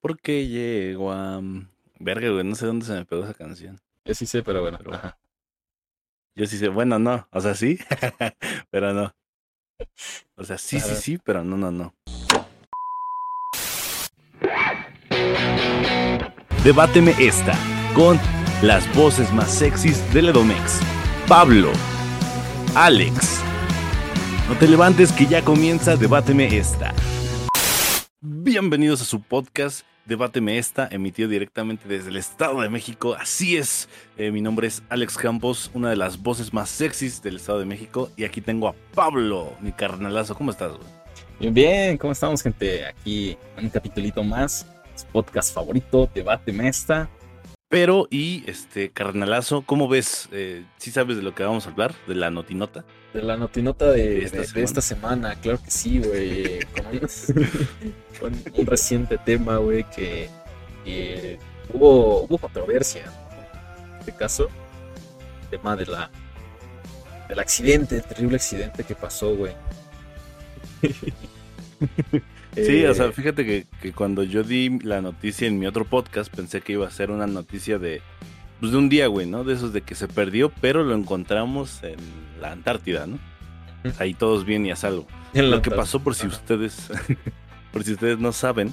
Porque llego a... Verga, güey, no sé dónde se me pegó esa canción. Yo sí sé, pero bueno. Pero bueno. ajá. Yo sí sé, bueno, no, o sea, sí, pero no. O sea, sí, sí, sí, pero no, no, no. Debáteme esta con las voces más sexys del Edomex. Pablo, Alex. No te levantes que ya comienza Debáteme esta. Bienvenidos a su podcast Debáteme esta, emitido directamente desde el Estado de México. Así es, eh, mi nombre es Alex Campos, una de las voces más sexys del Estado de México. Y aquí tengo a Pablo, mi carnalazo. ¿Cómo estás, güey? Bien, bien, ¿cómo estamos, gente? Aquí un capitulito más. Su podcast favorito, Debate Mesta. Pero, y este, carnalazo, ¿cómo ves? Eh, ¿Sí sabes de lo que vamos a hablar? De la notinota. De la notinota de, De esta de- de semana. esta semana, claro que sí, güey. Con, con un reciente tema, güey, que, que hubo, hubo controversia. ¿no? En este caso, el tema de la, del accidente, el terrible accidente que pasó, güey. Sí, o sea, Eh, fíjate que, que cuando yo di la noticia en mi otro podcast, pensé que iba a ser una noticia de, pues de un día, güey, ¿no? De esos de que se perdió, pero lo encontramos en la Antártida, ¿no? Ahí todos bien y a salvo. en Lo que pasó, por si Ajá. ustedes, por si ustedes no saben,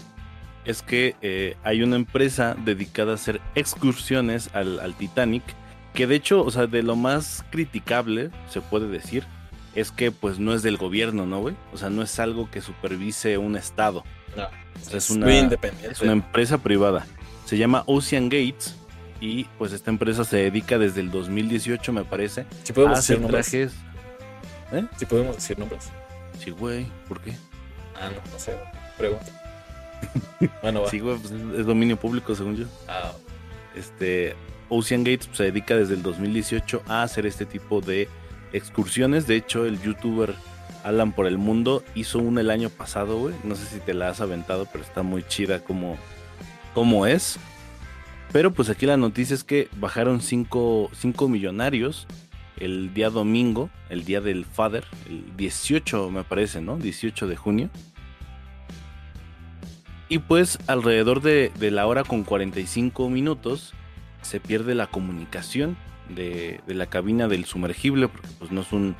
es que eh, hay una empresa dedicada a hacer excursiones al, al Titanic, que de hecho, o sea, de lo más criticable, se puede decir, es que pues no es del gobierno, ¿no, güey? O sea, no es algo que supervise un estado. No, O sea, es, una- muy independiente. Es una empresa privada. Se llama Ocean Gates y pues esta empresa se dedica desde el 2018, me parece, Si a podemos hacer decir nombres. trajes. Si podemos decir nombres. Sí, güey, ¿por qué? Ah, no, no sé. Pregunta. Bueno, va. Sí, güey, pues es, es dominio público, según yo. Ah, Este, Ocean Gates pues, se dedica desde el 2018 a hacer este tipo de excursiones. De hecho, el youtuber Alan por el Mundo hizo una el año pasado, güey. No sé si te la has aventado, pero está muy chida como, como es. Pero pues aquí la noticia es que bajaron cinco, cinco millonarios el día domingo, el día del Father, el 18 me parece, ¿no? 18 de junio. Y pues alrededor de, de la hora con 45 minutos se pierde la comunicación de, de la cabina del sumergible, porque pues no es un,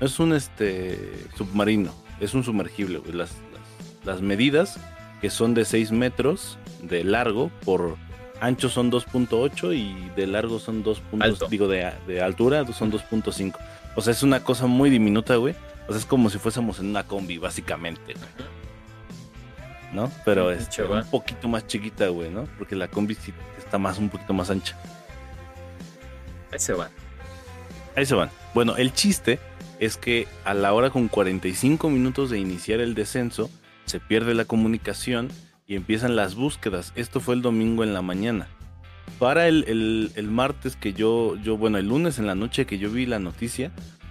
no es un este, submarino, es un sumergible. güey. Las, las, las medidas que son de 6 metros de largo por ancho son 2.8 y de largo son 2. puntos- Alto. Digo, de, de altura son 2.5. O sea, es una cosa muy diminuta, güey. O sea, es como si fuésemos en una combi, básicamente, güey, ¿no? Pero es chaval. un poquito más chiquita, güey, ¿no? Porque la combi sí está más, un poquito más ancha. Ahí se va. Ahí se van. Bueno, el chiste es que a la hora con 45 minutos de iniciar el descenso, se pierde la comunicación y empiezan las búsquedas. Esto fue el domingo en la mañana. Para el, el- el martes que yo, yo, bueno, el lunes en la noche que yo vi la noticia,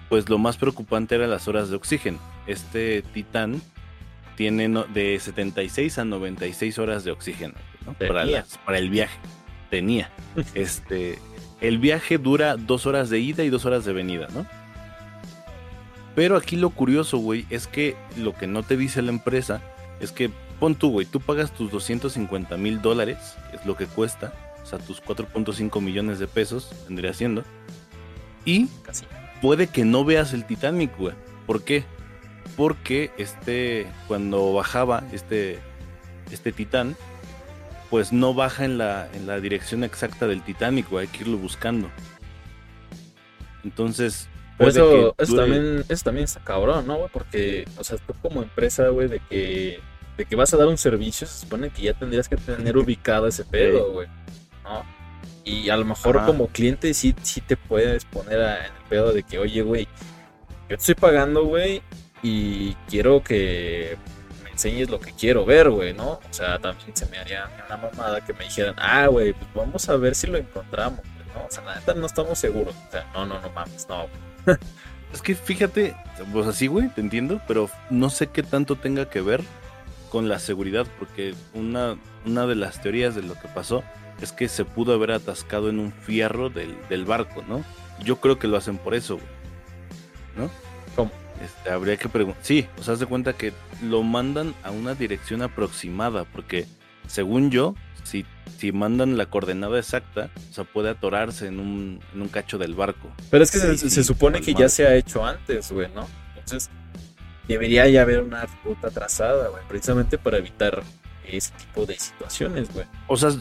pues lo más preocupante era las horas de oxígeno. Este titán tiene no- de 76 a 96 horas de oxígeno ¿no? para, las- para el viaje. Tenía. este, el viaje dura dos horas de ida y dos horas de venida, ¿no? Pero aquí lo curioso, güey, es que lo que no te dice la empresa es que pon tú, güey, tú pagas tus 250 mil dólares, es lo que cuesta, o sea, tus 4.5 millones de pesos vendría siendo, y Casi. puede que no veas el Titanic, güey. ¿Por qué? Porque este, cuando bajaba este, este titán, pues no baja en la, en la dirección exacta del Titanic. Hay que irlo buscando. Entonces, eso, eso dure- también, eso también está cabrón, ¿no, güey? Porque, o sea, tú como empresa, güey, de que, de que vas a dar un servicio, se supone que ya tendrías que tener ubicado ese pedo, güey. ¿No? Y a lo mejor Ajá. como cliente sí, sí te puedes poner a- en el pedo de que, oye, güey, yo te estoy pagando, güey, y quiero que enseñes lo que quiero ver, güey, ¿no? O sea, también se me haría una mamada que me dijeran, ah, güey, pues vamos a ver si lo encontramos, ¿no? O sea, la no estamos seguros. O sea, no, no, no mames, no. Es que fíjate, pues así, güey, te entiendo, pero no sé qué tanto tenga que ver con la seguridad, porque una, una de las teorías de lo que pasó es que se pudo haber atascado en un fierro del, del barco, ¿no? Yo creo que lo hacen por eso, güey. ¿No? Este, habría que preguntar. Sí, o sea, haz de cuenta que lo mandan a una dirección aproximada, porque según yo, si, si mandan la coordenada exacta, o sea, puede atorarse en un, en un cacho del barco. Pero es que se, Sí, se supone que ya se ha hecho antes, güey, ¿no? Entonces, debería ya haber una ruta trazada, güey, precisamente para evitar ese tipo de situaciones, güey. O sea,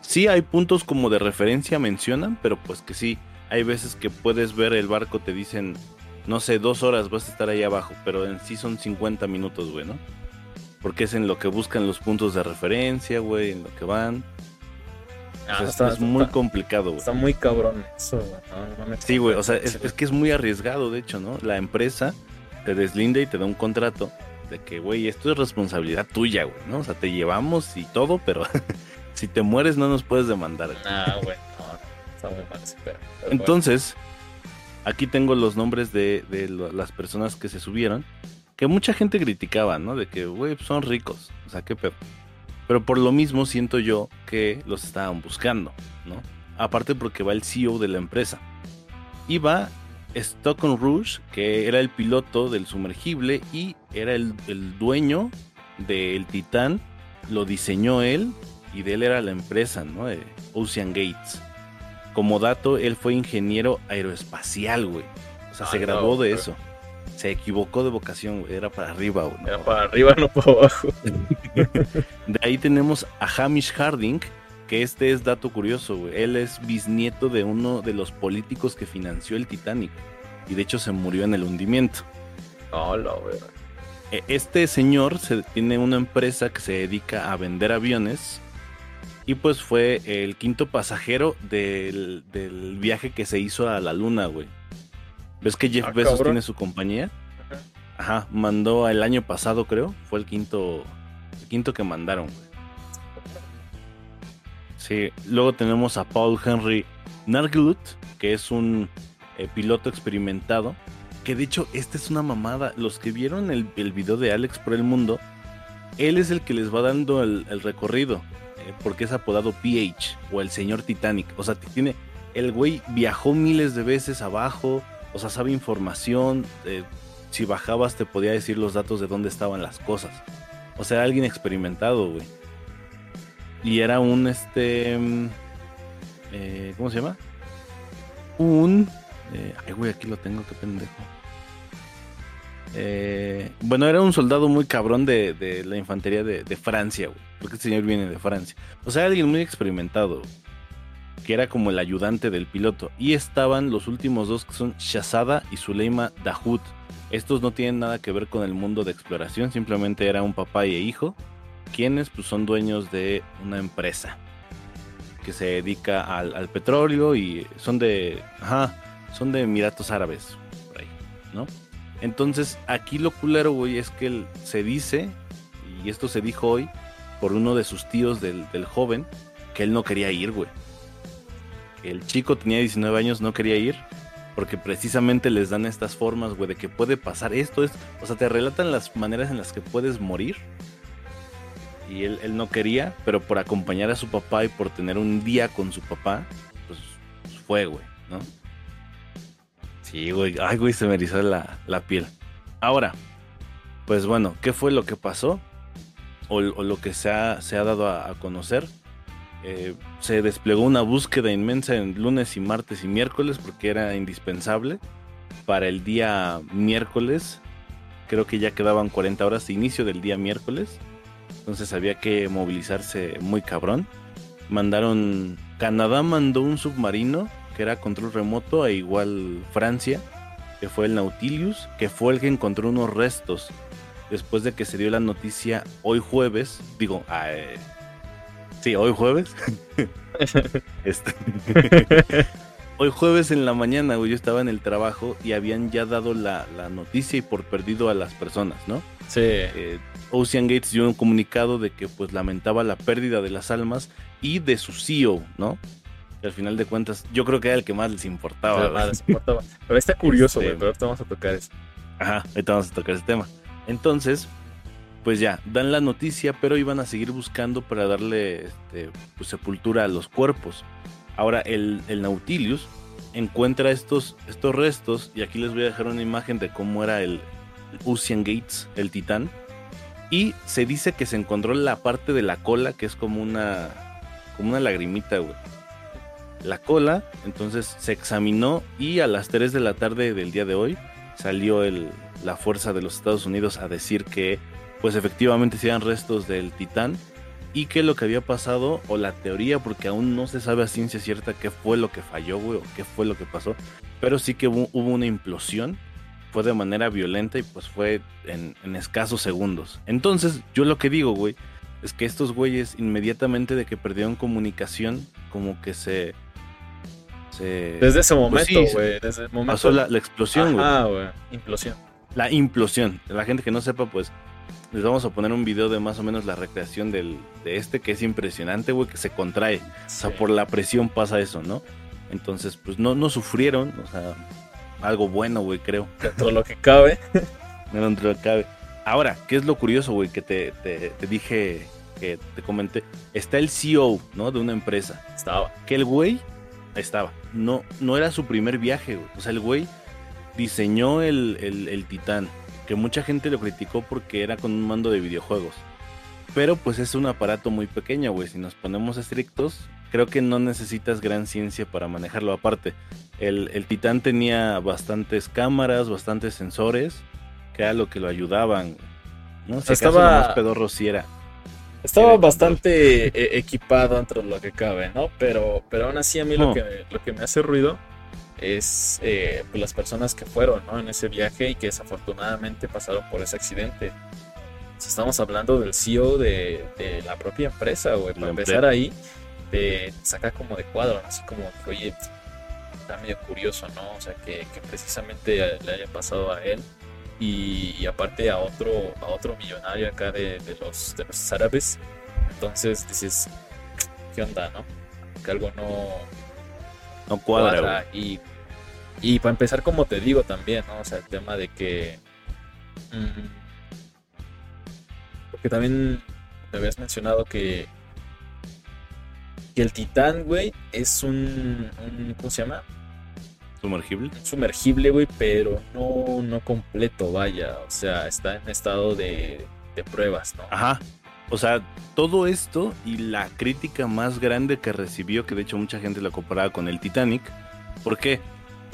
sí hay puntos como de referencia mencionan, pero pues que sí, hay veces que puedes ver el barco, te dicen, no sé, dos horas vas a estar ahí abajo, pero en sí son 50 minutos, güey, ¿no? Porque es en lo que buscan los puntos de referencia, güey, en lo que van. O sea, es- está, es muy está- complicado, güey. está muy cabrón eso. No, no Sí, güey, o sea, es, que es muy arriesgado, de hecho, ¿no? La empresa te deslinda y te da un contrato de que, güey, esto es responsabilidad tuya, güey, ¿no? O sea, te llevamos y todo, pero si te mueres no nos puedes demandar. güey. Ah, güey, no, está muy mal. Pero Entonces, aquí tengo los nombres de, las personas que se subieron, que mucha gente criticaba, ¿no? De que, güey, son ricos, o sea, qué pedo. Pero por lo mismo siento yo que los estaban buscando, ¿no? Aparte porque va el CEO de la empresa. Y va Stockton Rouge, que era el piloto del sumergible y era el, el dueño del Titán, lo diseñó él y de él era la empresa, ¿no? Ocean Gates. Como dato, él fue ingeniero aeroespacial, güey. O sea, Ah, se no, graduó de pero- eso. Se equivocó de vocación, güey. Era para arriba, güey. Era para arriba, no para abajo. De ahí tenemos a Hamish Harding, que este es dato curioso, güey. Él es bisnieto de uno de los políticos que financió el Titanic. Y de hecho se murió en el hundimiento. No, la verdad. E- Este señor se, tiene una empresa que se dedica a vender aviones. Y pues fue el quinto pasajero del, del viaje que se hizo a la luna, güey. ¿Ves que Jeff Ah, Bezos cabrón. tiene su compañía? Ajá, mandó el año pasado, creo. Fue el quinto, el quinto que mandaron, güey. Sí, luego tenemos a Paul Henry Narglut, que es un eh, piloto experimentado. Que de hecho, esta es una mamada. Los que vieron el, el video de Alex por el mundo, él es el que les va dando el, el recorrido. Porque es apodado PH o el señor Titanic. O sea, tiene. El güey viajó miles de veces abajo. O sea, sabe información. eh, si bajabas, te podía decir los datos de dónde estaban las cosas. O sea, alguien experimentado, güey. Y era un este. mm, eh, ¿Cómo se llama? Un. eh, ay, güey, aquí lo tengo, qué pendejo. Eh, bueno, era un soldado muy cabrón de, la infantería de, Francia. Porque este señor viene de Francia. O sea, alguien muy experimentado. Que era como el ayudante del piloto. Y estaban los últimos dos que son Shazada y Suleima Dahoud. Estos no tienen nada que ver con el mundo de exploración. Simplemente era un papá y hijo. Quienes pues son dueños de una empresa. Que se dedica al, petróleo y son de... Ajá, son de Emiratos Árabes. ¿no? Entonces, aquí lo culero, güey, es que él se dice, y esto se dijo hoy, por uno de sus tíos del, del joven, que él no quería ir, güey. El chico tenía 19 años, no quería ir, porque precisamente les dan estas formas, güey, de que puede pasar esto, es, o sea, te relatan las maneras en las que puedes morir. Y él, él no quería, pero por acompañar a su papá y por tener un día con su papá, pues fue, güey, ¿no? Sí, güey. Ay, güey, se me erizó la, la piel. Ahora, pues bueno, ¿qué fue lo que pasó? O, lo que se ha, se ha dado a, a conocer. Eh, se desplegó una búsqueda inmensa en lunes y martes y miércoles porque era indispensable. Para el día miércoles, creo que ya quedaban 40 horas de inicio del día miércoles. Entonces había que movilizarse muy cabrón. Mandaron. Canadá mandó un submarino que era control remoto, e igual Francia, que fue el Nautilus, que fue el que encontró unos restos después de que se dio la noticia hoy jueves. Digo, ah, eh, sí, hoy jueves. Este- hoy jueves en la mañana, güey, yo estaba en el trabajo y habían ya dado la, la noticia y por perdido a las personas, ¿no? Sí. eh, Ocean Gates dio un comunicado de que pues lamentaba la pérdida de las almas y de su CEO, ¿no? Al final de cuentas yo creo que era el que más les importaba. Más les importaba. Pero está curioso, Este- güey. Pero ahorita vamos a tocar eso. Ajá, ahorita vamos a tocar ese tema. Entonces, pues ya, dan la noticia, pero iban a seguir buscando para darle este, pues, sepultura a los cuerpos. Ahora, el, el Nautilus encuentra estos, estos restos, y aquí les voy a dejar una imagen de cómo era el, el Ocean Gates, el titán. Y se dice que se encontró la parte de la cola, que es como una, como una lagrimita, güey. La cola, entonces se examinó y a las 3 de la tarde del día de hoy salió la fuerza de los Estados Unidos a decir que pues efectivamente eran restos del titán y que lo que había pasado o la teoría porque aún no se sabe a ciencia cierta qué fue lo que falló güey o qué fue lo que pasó pero sí que hubo, una implosión fue de manera violenta y pues fue en, en, escasos segundos. Entonces yo lo que digo güey es que estos güeyes inmediatamente de que perdieron comunicación como que se desde ese pues momento, güey. desde el momento. Pasó la, explosión, güey. Ah, güey. Implosión. La implosión. La gente que no sepa, pues. Les vamos a poner un video de más o menos la recreación del, de este, que es impresionante, güey, que se contrae. O sea, por la presión pasa eso, ¿no? Entonces, pues no, no sufrieron, o sea, algo bueno, güey, creo. Dentro de lo que cabe. Dentro de lo que cabe. Ahora, ¿qué es lo curioso, güey? Que te, te, te, dije, que te comenté. Está el CEO, ¿no? De una empresa. Estaba. Que el güey estaba. No, no era su primer viaje, O sea, el güey diseñó el, el, Titán, que mucha gente lo criticó porque era con un mando de videojuegos. Pero pues es un aparato muy pequeño, güey. Si nos ponemos estrictos, creo que no necesitas gran ciencia para manejarlo. Aparte, el, el Titán tenía bastantes cámaras, bastantes sensores, que era lo que lo ayudaban. No sé, estaba... más pedorro si era. Estaba bastante e, equipado dentro de lo que cabe, ¿no? Pero, pero aún así a mí lo, que, lo que me hace ruido es eh, pues, las personas que fueron ¿no? en ese viaje y que desafortunadamente pasaron por ese accidente. estamos hablando del CEO de, la propia empresa, güey. Para empezar ahí, te saca como de cuadro, así como que, oye, está medio curioso, ¿no? O sea, que, que precisamente le haya pasado a él y, aparte a otro, a otro millonario acá de, los, de los árabes. Entonces dices, ¿qué onda, no? Que algo no, no cuadra. y, y para empezar, como te digo también, ¿no? O sea, el tema de que... Mm, porque también me habías mencionado que, que el titán, güey, es un, un ¿Cómo se llama? Sumergible. Sumergible, güey, pero no, no completo, vaya. O sea, está en estado de, de pruebas, ¿no? Ajá. O sea, todo esto y la crítica más grande que recibió, que de hecho mucha gente la comparaba con el Titanic. ¿Por qué?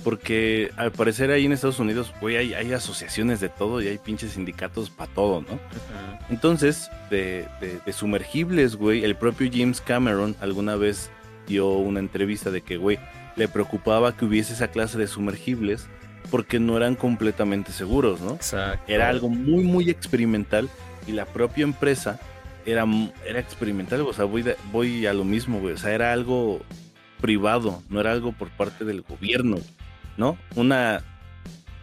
Porque al parecer ahí en Estados Unidos, güey, hay, hay asociaciones de todo y hay pinches sindicatos para todo, ¿no? Entonces, de, de, de sumergibles, güey, el propio James Cameron alguna vez dio una entrevista de que, güey, le preocupaba que hubiese esa clase de sumergibles porque no eran completamente seguros, ¿no? Exacto. Era algo muy, muy experimental y la propia empresa era, era experimental, o sea, voy, voy a lo mismo, güey, o sea, era algo privado, no era algo por parte del gobierno, ¿no? Una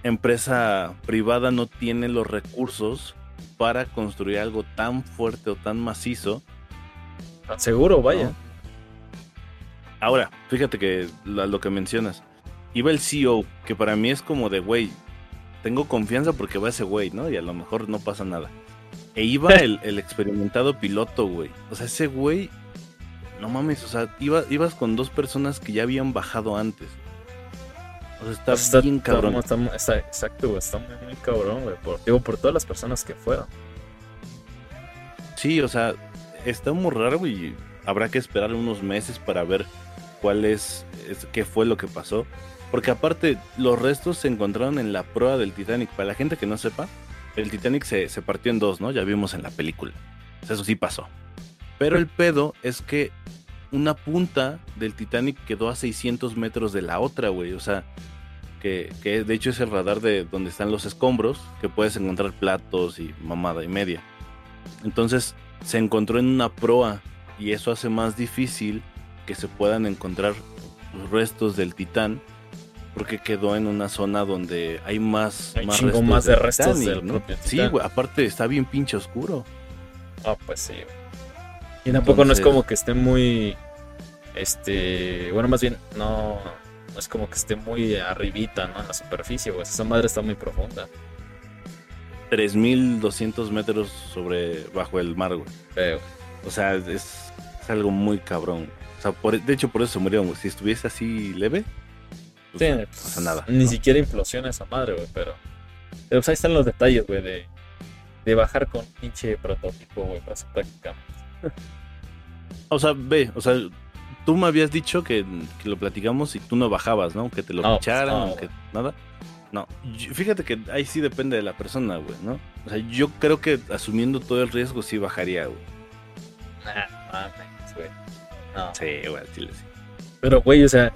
empresa privada no tiene los recursos para construir algo tan fuerte o tan macizo. Tan seguro, vaya. Ahora, fíjate que lo, que mencionas. Iba el CEO, que para mí es como de, güey, tengo confianza porque va ese güey, ¿no? Y a lo mejor no pasa nada. E iba el, experimentado piloto, güey. O sea, ese güey, no mames, o sea, iba, ibas con dos personas que ya habían bajado antes. O sea, está, bien cabrón. Está, exacto, güey, está muy, muy cabrón, güey. Por, digo, por todas las personas que fueron. Sí, o sea, está muy raro, güey. Habrá que esperar unos meses para ver cuál es, qué fue lo que pasó. Porque aparte, los restos se encontraron en la proa del Titanic. Para la gente que no sepa, el Titanic se, partió en dos, ¿no? Ya vimos en la película. Eso sí pasó. Pero el pedo es que una punta del Titanic quedó a 600 metros de la otra, güey. O sea, que, que, de hecho es el radar de donde están los escombros, que puedes encontrar platos y mamada y media. Entonces se encontró en una proa y eso hace más difícil que se puedan encontrar los restos del titán porque quedó en una zona donde hay más hay más, restos, más de restos del propio Sí, güey, aparte está bien pinche oscuro. Ah, pues sí. Y tampoco no es como que esté muy este, bueno, más bien no no es como que esté muy arribita, ¿no? En la superficie, güey. Esa madre está muy profunda. 3200 metros sobre bajo el mar, güey. O sea, es, es algo muy cabrón. O sea, de hecho, por eso murieron, Si estuviese así leve, pues no pasa nada. Ni siquiera implosiona esa madre, güey, pero. Pero pues ahí están los detalles, güey, de, de bajar con pinche prototipo, güey, para su práctica. O sea, ve, o sea, tú me habías dicho que, que lo platicamos y tú no bajabas, ¿no? Que te lo No, picharan, pues no, o que nada. No, yo- fíjate que ahí sí depende de la persona, güey, ¿no? O sea, yo creo que asumiendo todo el riesgo sí bajaría, güey. Nah. No. Sí, güey, al chile sí. Pero, güey, o sea,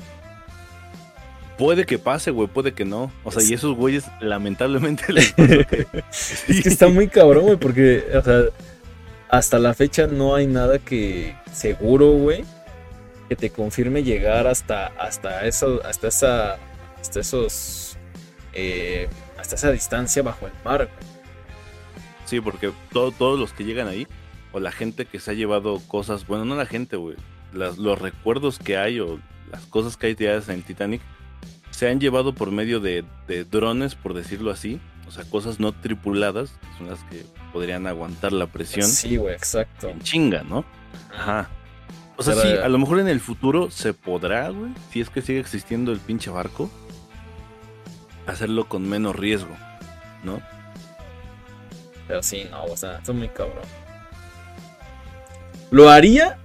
Puede que pase, güey, puede que no. O sea, y esos güeyes, lamentablemente, les que- es que está muy cabrón, güey, porque, o sea, hasta la fecha no hay nada que seguro, güey, que te confirme llegar hasta, hasta eso, hasta esa, hasta esos, eh, hasta esa distancia bajo el mar, güey. Sí, porque todo- todos los que llegan ahí, o la gente que se ha llevado cosas, bueno, no la gente, güey, las- los recuerdos que hay o las cosas que hay tiradas en el Titanic, se han llevado por medio de, de drones, por decirlo así, o sea, cosas no tripuladas, que son las que podrían aguantar la presión Sí, güey, exacto. en chinga, ¿no? Ajá. O sea, Pero- sí, a lo mejor en el futuro se podrá, güey, si es que sigue existiendo el pinche barco, hacerlo con menos riesgo, ¿no? Pero sí, no, o sea, está muy cabrón. Lo haría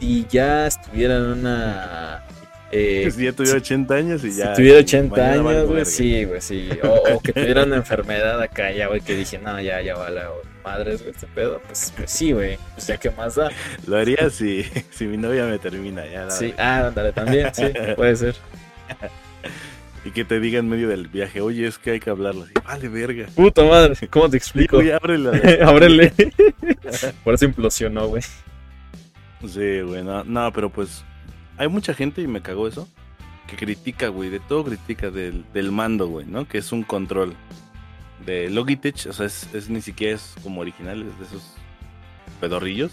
si ya estuviera en una. eh, si ya tuviera 80 años y si ya. tuviera 80 mañana valgo años, güey, sí, güey, sí. O, o que tuviera una enfermedad acá, ya, güey, que dije, no, ya, ya vale, güey, madres, güey, este pedo. Pues, pues sí, güey, pues ya, ¿qué más da? Lo haría si, si mi novia me termina, ya. la Sí, ah, ándale, también, sí, puede ser. Y que te diga en medio del viaje, oye, es que hay que hablarlo. Así, vale, verga. Puta madre, ¿cómo te explico? Ya ábrela. Ábrele. Por eso implosionó, güey. Sí, güey, no, no, pero pues hay mucha gente, y me cagó eso, que critica, güey, de todo critica del, del mando, güey, ¿no? Que es un control de Logitech, o sea, es, ni siquiera es como original, es de esos pedorrillos.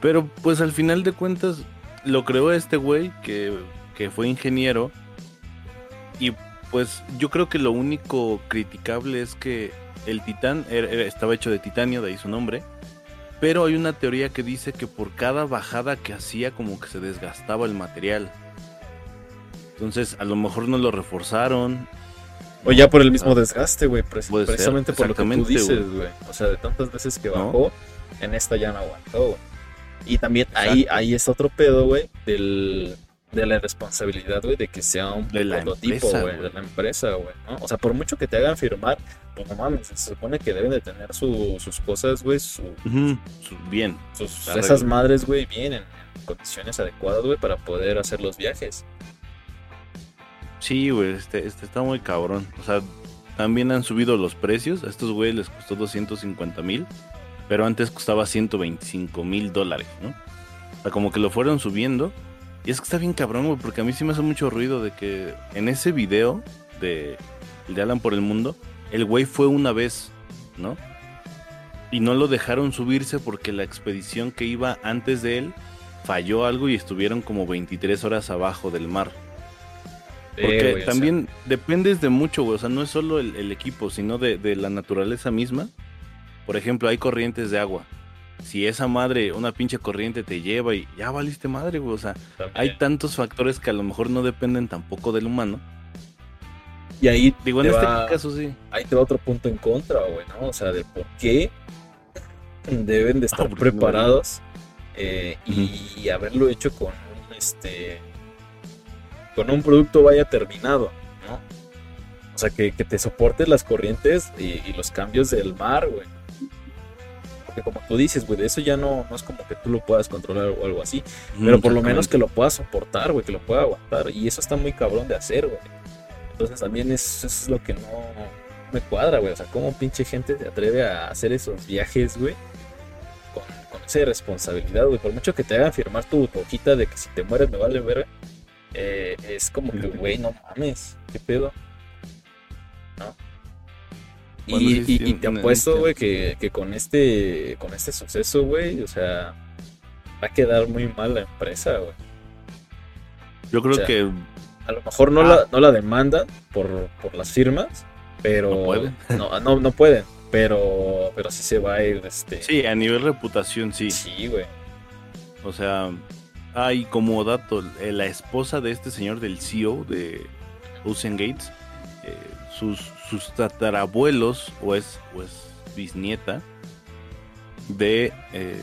Pero pues al final de cuentas lo creó este güey que, que fue ingeniero y pues yo creo que lo único criticable es que el titán era- era- estaba hecho de titanio, de ahí su nombre. Pero hay una teoría que dice que por cada bajada que hacía como que se desgastaba el material. Entonces a lo mejor no lo reforzaron. O ya por el mismo Ah, desgaste, güey. pre- Puede ser, precisamente por lo que tú dices, güey. O sea, de tantas veces que ¿No? bajó, en esta ya no aguantó, güey. Y también Exacto. ahí, ahí es otro pedo, güey, del, de la responsabilidad, güey, de que sea un De prototipo, güey, de la empresa, güey, ¿no? O sea, por mucho que te hagan firmar, pues no mames, se supone que deben de tener su- sus cosas, güey, su, su- Bien. sus, esas madres, güey, bien, en, en condiciones adecuadas, güey, para poder hacer los viajes. Sí, güey, este, este está muy cabrón. O sea, también han subido los precios. A estos güeyes les costó 250 mil, pero antes costaba 125 mil dólares, ¿no? O sea, como que lo fueron subiendo. Y es que está bien cabrón, güey, porque a mí sí me hace mucho ruido de que en ese video de, el de Alan por el Mundo, el güey fue una vez, ¿no? Y no lo dejaron subirse porque la expedición que iba antes de él falló algo y estuvieron como 23 horas abajo del mar. Eh, Porque güey, o sea, también dependes de mucho, güey. O sea, no es solo el, el equipo, sino de, de la naturaleza misma. Por ejemplo, hay corrientes de agua. Si esa madre, una pinche corriente te lleva y ya valiste madre, güey. O sea, también. hay tantos factores que a lo mejor no dependen tampoco del humano. y ahí Digo, en te este va- caso sí. ahí te va otro punto en contra, güey, ¿no? O sea, de por qué deben de estar Ah, no preparados eh, y haberlo hecho con un, este, con un producto vaya terminado, ¿no? O sea, que, que te soporte las corrientes y, y los cambios del mar, güey. Porque como tú dices, güey, de eso ya no, no es como que tú lo puedas controlar o algo así. Pero por lo menos que lo pueda soportar, güey, que lo pueda aguantar. Y eso está muy cabrón de hacer, güey. Entonces también es- eso es lo que no me cuadra, güey. O sea, cómo pinche gente se atreve a hacer esos viajes, güey. Con, con esa responsabilidad, güey. Por mucho que te hagan firmar tu, tu hojita de que si te mueres me vale ver. es como que, güey, no mames. ¿Qué pedo? ¿No? Y, Bueno, y- sí, y te apuesto, güey, que, que con este con este suceso, güey, o sea, va a quedar muy mal la empresa, güey. Yo creo o sea, que A lo mejor no, Ah. la, no la demandan por, por las firmas, pero. No pueden. No, no, no pueden. Pero, pero sí se va a ir. Este, sí, a nivel reputación sí. Sí, güey. O sea, hay como dato, eh, la esposa de este señor del CEO de Ocean Gates, eh, sus, sus tatarabuelos, o es, o es bisnieta de eh,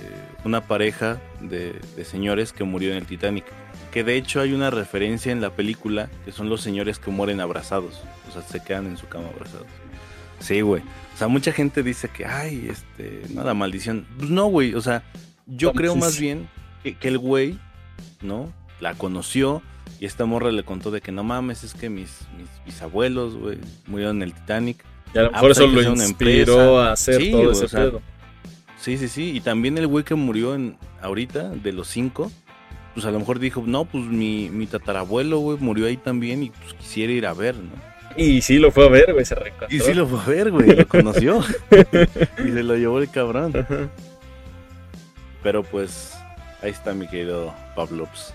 una pareja de, de señores que murió en el Titanic. Que de hecho hay una referencia en la película que son los señores que mueren abrazados. O sea, se quedan en su cama abrazados. Sí, güey. O sea, mucha gente dice que, ay, este, nada, maldición. Pues no, güey. O sea, yo creo más bien que, que el güey, ¿no? La conoció y esta morra le contó de que no mames, es que mis, mis bisabuelos, güey, murieron en el Titanic. Y a lo Ah, mejor pues eso lo inspiró a hacer Sí, todo güey, ese o sea, pedo. Sí, sí, sí. Y también el güey que murió en ahorita, de los cinco, pues a lo mejor dijo, no, pues mi, mi tatarabuelo, güey, murió ahí también y pues quisiera ir a ver, ¿no? Y sí lo fue a ver, güey, se reencontró. Y sí lo fue a ver, güey, lo conoció. y se lo llevó el cabrón. Ajá. Pero pues, ahí está mi querido Pablops,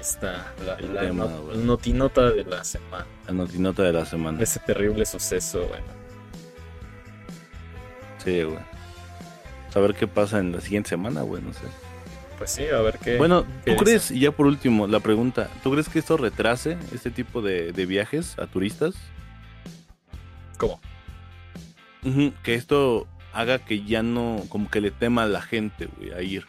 está la, la tema, notinota de la semana. la notinota de la semana. Ese terrible suceso, güey. Sí, güey. Saber qué pasa en la siguiente semana, güey, no sé. Pues sí, a ver qué. Bueno, ¿tú crees, y ya por último, la pregunta, ¿tú crees que esto retrase este tipo de, de viajes a turistas? ¿Cómo? Que esto haga que ya no, como que le tema a la gente, güey, a ir.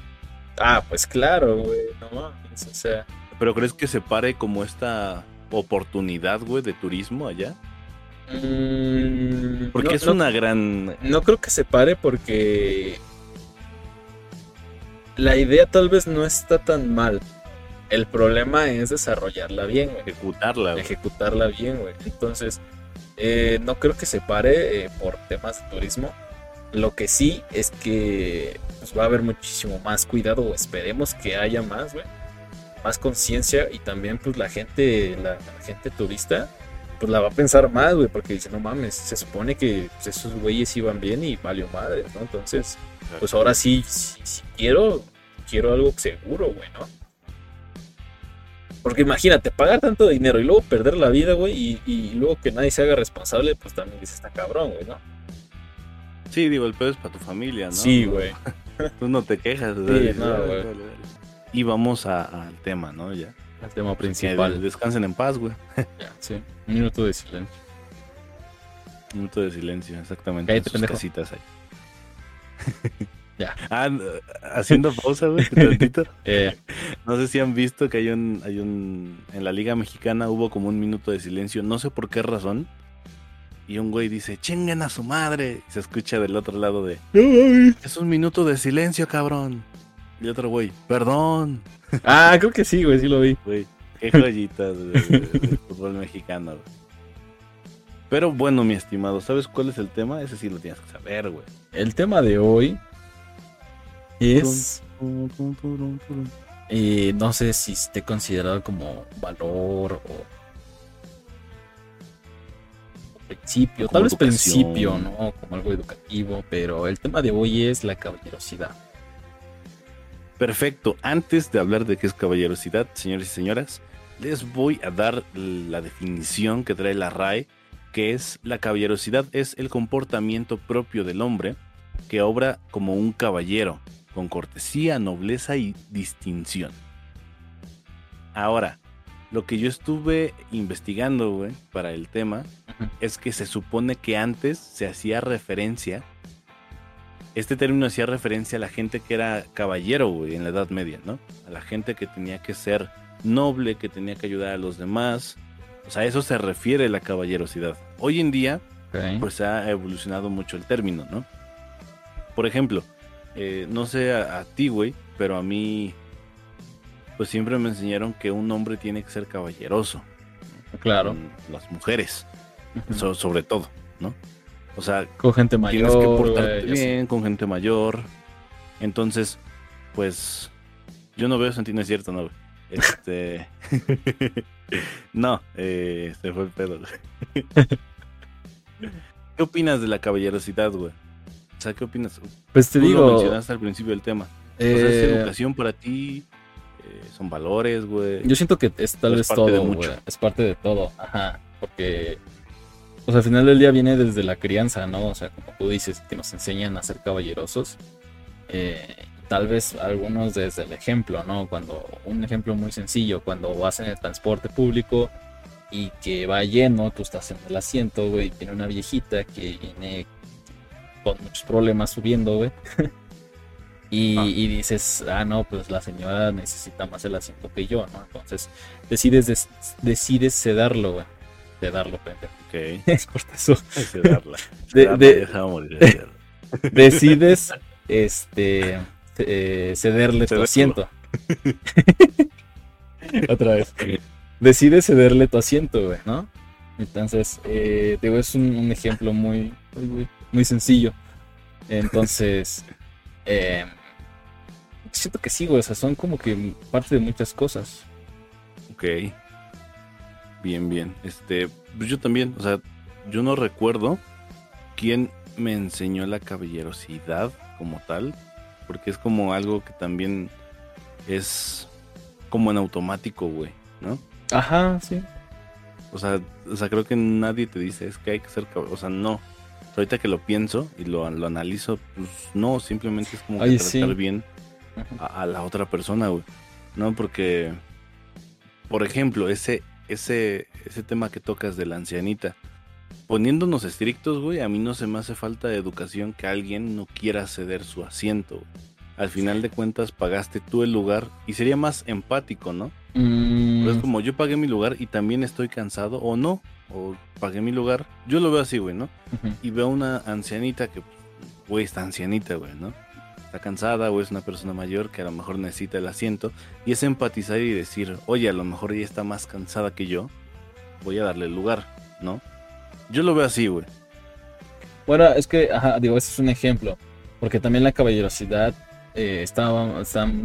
Ah, pues claro, güey. No mames. O sea, Pero ¿crees que se pare como esta oportunidad, güey, de turismo allá? mm, Porque no- es no- una gran... No creo que se pare porque la idea tal vez no está tan mal. El problema es desarrollarla bien, güey. ejecutarla, güey. Ejecutarla bien, güey. Entonces, eh, no creo que se pare eh, por temas de turismo. Lo que sí es que pues, va a haber muchísimo más cuidado, o esperemos que haya más, güey. Más conciencia y también pues la gente, la, la gente turista, pues la va a pensar más, güey, porque dice, no mames, se supone que pues, esos güeyes iban bien y valió madre, ¿no? Entonces, pues ahora sí, sí quiero, quiero algo seguro, güey, ¿no? Porque imagínate, pagar tanto dinero y luego perder la vida, güey, y, y luego que nadie se haga responsable, pues también dice, está cabrón, güey, ¿no? Sí, digo, el pedo es para tu familia, ¿no? Sí, güey. Tú no te quejas. Sí, no, "Ah, güey". Vale, vale". Y vamos al tema, ¿no? Ya. El tema Que principal. descansen en paz, güey. Ya, sí. Un minuto de silencio. Minuto de silencio, exactamente. Cállate, sus casitas ahí. Ya. Ah, haciendo pausa, güey, tantito. Eh, No sé si han visto que hay un, hay un. En la Liga Mexicana hubo como un minuto de silencio, no sé por qué razón. Y un güey dice, chinguen a su madre. Y se escucha del otro lado de, es un minuto de silencio, cabrón. Y otro güey, perdón. ah, creo que sí, güey, sí lo vi. Güey, qué joyitas de- de- del fútbol mexicano, güey. Pero bueno, mi estimado, ¿sabes cuál es el tema? Ese sí lo tienes que saber, güey. El tema de hoy es. eh, no sé si esté considerado como valor o. o principio, Como tal vez educación. principio, ¿no? Como algo educativo, pero el tema de hoy es la caballerosidad. Perfecto. Antes de hablar de qué es caballerosidad, señores y señoras, les voy a dar la definición que trae la RAE, que es la caballerosidad es el comportamiento propio del hombre que obra como un caballero, con cortesía, nobleza y distinción. Ahora, lo que yo estuve investigando, güey, para el tema, es que se supone que antes se hacía referencia, este término hacía referencia a la gente que era caballero, güey, en la Edad Media, ¿no? A la gente que tenía que ser noble, que tenía que ayudar a los demás. O sea, a eso se refiere la caballerosidad. Hoy en día, Ok. pues ha evolucionado mucho el término, ¿no? Por ejemplo, eh, no sé a, a ti, güey, pero a mí, pues siempre me enseñaron que un hombre tiene que ser caballeroso. claro. Con las mujeres, so- sobre todo, ¿no? O sea, Con gente mayor. tienes que portarte bien con gente mayor. Entonces, pues, yo no veo sentido, no es cierto, no. Este. no, eh, se fue el pedo, güey. ¿Qué opinas de la caballerosidad, güey? O sea, ¿qué opinas? Pues te Tú lo digo. mencionaste al principio del tema. O sea, ¿es eh, educación para ti? Eh, ¿Son valores, güey? Yo siento que es tal vez parte de todo, mucho. güey. Es parte de todo, ajá. Porque, pues al final del día viene desde la crianza, ¿no? O sea, como tú dices, que nos enseñan a ser caballerosos. Eh, tal vez algunos desde el ejemplo, ¿no? Cuando, un ejemplo muy sencillo, cuando vas en el transporte público y que va lleno, tú estás en el asiento, güey, y tiene una viejita que viene con muchos problemas subiendo, güey. y, y, dices, ah, no, pues la señora necesita más el asiento que yo, ¿no? Entonces decides, decides cederlo, güey. Cederlo, pendejo. Ok. Es por eso. Cederla. De- de- decides este eh, cederle tu asiento. Otra vez. Decides cederle tu asiento, güey, ¿no? Entonces, eh, digo, es un, un ejemplo muy, muy, muy sencillo. Entonces, eh, siento que sí, güey, o sea, son como que parte de muchas cosas. Ok. Bien, bien. Este, pues yo también, o sea, yo no recuerdo quién me enseñó la caballerosidad como tal, porque es como algo que también es como en automático, güey, ¿no? Ajá, sí. O sea, o sea, creo que nadie te dice es que hay que ser caballero, o sea, no. Ahorita que lo pienso y lo, lo analizo, pues no, simplemente es como que Oye, tratar sí. bien a, a la otra persona, güey. No, porque, por ejemplo, ese, ese, ese tema que tocas de la ancianita, poniéndonos estrictos, güey, a mí no se me hace falta de educación que alguien no quiera ceder su asiento. Al final de cuentas pagaste tú el lugar y sería más empático, ¿no? Mm, Pero es como yo pagué mi lugar y también estoy cansado o no, o pagué mi lugar. Yo lo veo así, güey, ¿no? y veo una ancianita que, güey, está ancianita, güey, ¿no? Cansada o es una persona mayor que a lo mejor necesita el asiento y es empatizar y decir, oye, a lo mejor ella está más cansada que yo, voy a darle el lugar, ¿no? Yo lo veo así, güey. Bueno, es que, digo, ese es un ejemplo, porque también la caballerosidad eh, está,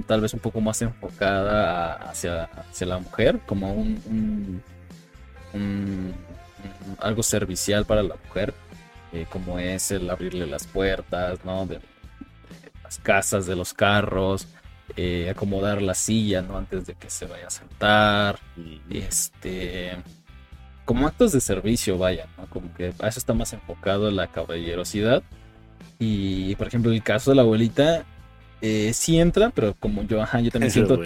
tal vez un poco más enfocada hacia, hacia la mujer, como un, algo servicial para la mujer, eh, como es el abrirle las puertas, ¿no? Las casas, de los carros, eh, acomodar la silla, ¿no? Antes de que se vaya a sentar, este como actos de servicio, vaya, ¿no? Como que a eso está más enfocado la caballerosidad. Y por ejemplo, el caso de la abuelita, eh, sí entra, pero como yo, ajá, yo también siento,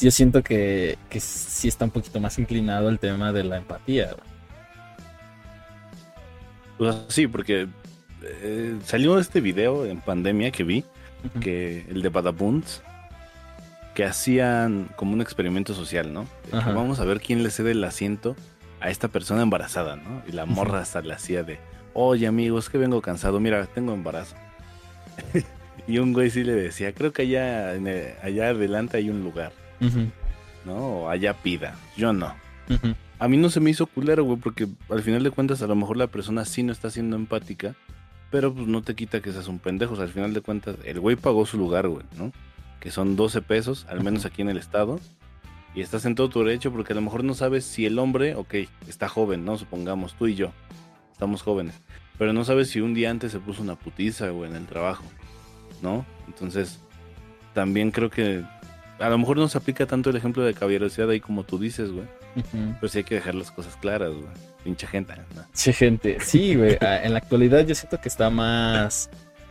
yo siento que, que sí está un poquito más inclinado al tema de la empatía. sea, sí, porque eh, salió este video en pandemia que vi, Que el de Badabuns, que hacían como un experimento social, ¿no? Ajá. vamos a ver quién le cede el asiento a esta persona embarazada, ¿no? Y la morra hasta le hacía de, oye amigos, que vengo cansado, mira, tengo embarazo. y un güey sí le decía, creo que allá, en el- allá adelante hay un lugar, ¿no? O allá pida, yo no. A mí no se me hizo culero, güey, porque al final de cuentas a lo mejor la persona sí no está siendo empática, pero pues no te quita que seas un pendejo. O sea, al final de cuentas, el güey pagó su lugar, güey, ¿no? Que son 12 pesos, al menos aquí en el estado. Y estás en todo tu derecho porque a lo mejor no sabes si el hombre, ok, está joven, ¿no? Supongamos, tú y yo, estamos jóvenes. Pero no sabes si un día antes se puso una putiza, güey, en el trabajo, ¿no? Entonces, también creo que a lo mejor no se aplica tanto el ejemplo de caballerosidad ahí como tú dices, güey. Pero sí hay que dejar las cosas claras, güey. Pinche gente. ¿no? Sí, gente. Sí, güey. En la actualidad yo siento que está más.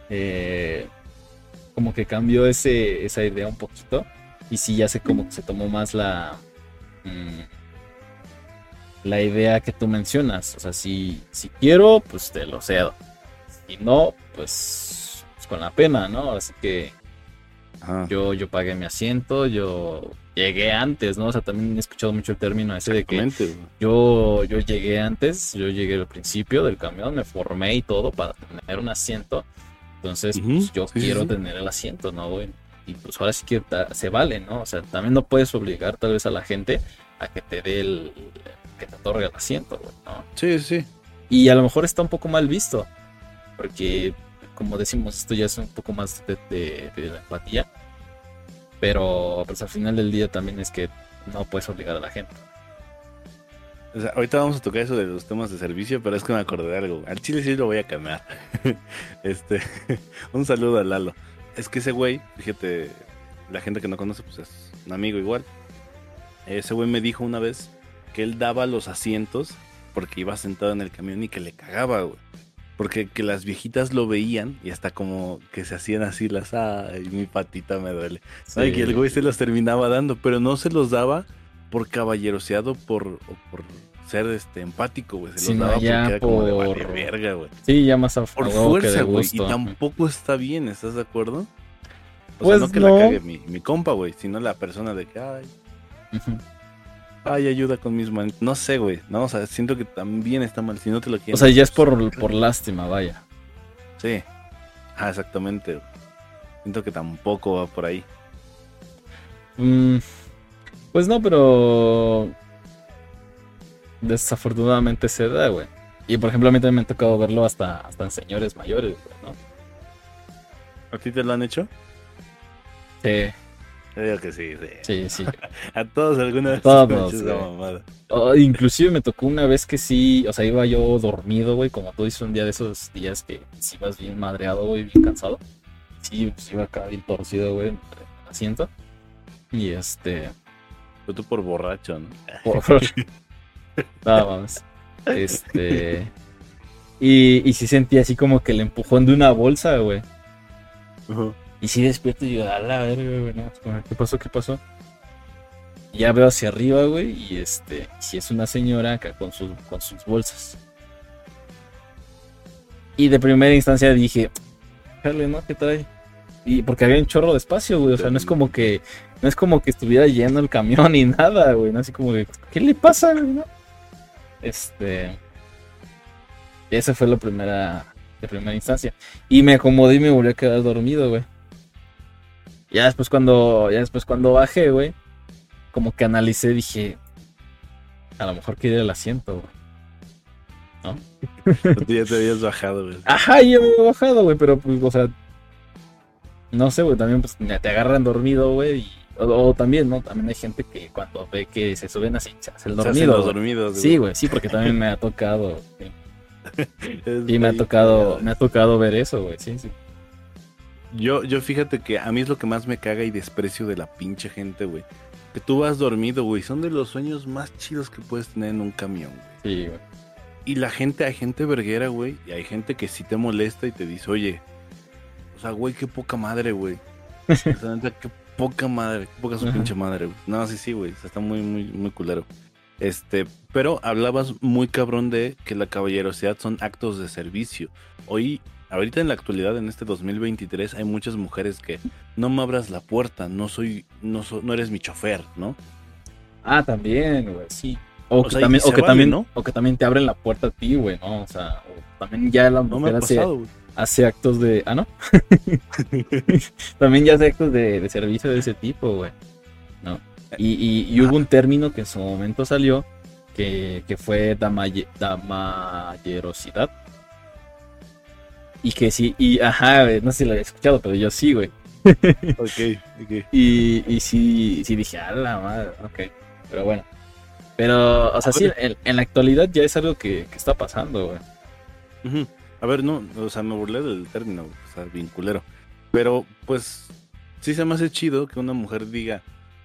eh, como que cambió ese, esa idea un poquito. Y sí, ya sé como que se tomó más la. mm, la idea que tú mencionas. O sea, si, si quiero, pues te lo cedo. Si no, pues, pues con la pena, ¿no? Así que Ajá. yo, yo pagué mi asiento, yo llegué antes, ¿no? O sea, también he escuchado mucho el término ese de que yo, yo llegué antes, yo llegué al principio del camión, me formé y todo para tener un asiento. Entonces, pues, yo sí, quiero sí. tener el asiento, ¿no, güey? Y pues ahora sí que se vale, ¿no? O sea, también no puedes obligar tal vez a la gente a que te dé el, que te otorgue el asiento, güey, ¿no? Sí, sí. Y a lo mejor está un poco mal visto, porque como decimos, esto ya es un poco más de, de- de la empatía. Pero pues al final del día también es que no puedes obligar a la gente. O sea, ahorita vamos a tocar eso de los temas de servicio, pero es que me acordé de algo. Al chile sí lo voy a cambiar. este, un saludo a Lalo. Es que ese güey, fíjate, la gente que no conoce, pues es un amigo igual. Ese güey me dijo una vez que él daba los asientos porque iba sentado en el camión y que le cagaba, güey. Porque que las viejitas lo veían y hasta como que se hacían así las, ay, mi patita me duele. Ay, que el güey se los terminaba dando, pero no se los daba por caballeroseado por, o por ser este empático, güey. Se Sí, los daba porque era como de vale verga, güey. Sí, ya más a, Por fuerza, güey. Y tampoco está bien, ¿estás de acuerdo? O Pues sea, no que no. la cague mi, mi compa, güey, sino la persona de que, ay. Ay, ayuda con mis manos. No sé, güey. No, o sea, siento que también está mal. Si no te lo quieren. O sea, ya es por, por lástima, vaya. Sí. Ah, exactamente. Siento que tampoco va por ahí. Mm, pues no, pero desafortunadamente se da, güey. Y por ejemplo, a mí también me ha tocado verlo hasta, hasta en señores mayores, güey, ¿no? ¿A ti te lo han hecho? Sí, Digo que sí, sí. sí, sí. A todos alguna vez. Todos, esa mamada. Oh, inclusive me tocó una vez que sí, o sea, iba yo dormido, güey, como tú dices, un día de esos días que sí vas bien madreado, güey, bien cansado. Sí, pues iba acá bien torcido, güey, entre el asiento. Y este, Pero tú por borracho, ¿no? por... Nada más. Este... Y, y sí sentí así como que el empujón de una bolsa, güey. Y sí despierto y digo, a la verga, güey, como, ¿qué pasó? ¿Qué pasó? Ya veo hacia arriba, güey, y este, si es una señora acá con sus, con sus bolsas. Y de primera instancia dije, jale, ¿no? ¿Qué trae? Y porque había un chorro de espacio, güey, o sea, no es como que, no es como que estuviera lleno el camión ni nada, güey, no así como que, ¿qué le pasa, güey, no? Este, esa fue la primera, de primera instancia. Y me acomodé y me volví a quedar dormido, güey. Ya después cuando, ya después cuando bajé, güey, como que analicé, dije, a lo mejor quiere el asiento, güey. Tú ya te habías bajado, güey. Ajá, yo me había bajado, güey, pero pues, o sea, no sé, güey, también pues te agarran dormido, güey, y- o, o también, ¿no? También hay gente que cuando ve que se suben así, se hace el Se hacen dormido. los dormidos, Sí, güey, sí, porque también me ha tocado, y me ha tocado, me ha tocado ver eso, güey, sí, sí. Yo, yo fíjate que a mí es lo que más me caga y desprecio de la pinche gente, güey. Que tú vas dormido, güey. Son de los sueños más chidos que puedes tener en un camión, güey. Sí, güey. Y la gente, hay gente verguera, güey. Y hay gente que sí te molesta y te dice, oye, o sea, güey, qué poca madre, güey. O sea, qué poca madre, qué poca su Ajá. pinche madre, güey. No, sí, sí, güey. o sea, está muy, muy, muy culero. Este, pero hablabas muy cabrón de que la caballerosidad son actos de servicio. Hoy, ahorita en la actualidad, en este 2023, hay muchas mujeres que no me abras la puerta, no soy, no, so- no eres mi chofer, ¿no? Ah, también, güey, sí. O, O que sea, también, o que vale, también, ¿no? o que también te abren la puerta a ti, güey, ¿no? O sea, o también ya la mujer ha hace, pasado, hace actos de. Ah, ¿no? también ya hace actos de, de servicio de ese tipo, güey. ¿No? Y, y- y hubo un término que en su momento salió que, que fue damaye- damayerosidad. Y que sí, y ajá, no sé si lo había escuchado, pero yo sí, güey. Ok, ok. Y, y sí, sí dije, a la madre, ok. Pero bueno. Pero, o sea, sí, en, en la actualidad ya es algo que, que está pasando, güey. A ver, no, o sea, me burlé del término, o sea, vinculero. Pero, pues, sí se me hace chido que una mujer diga,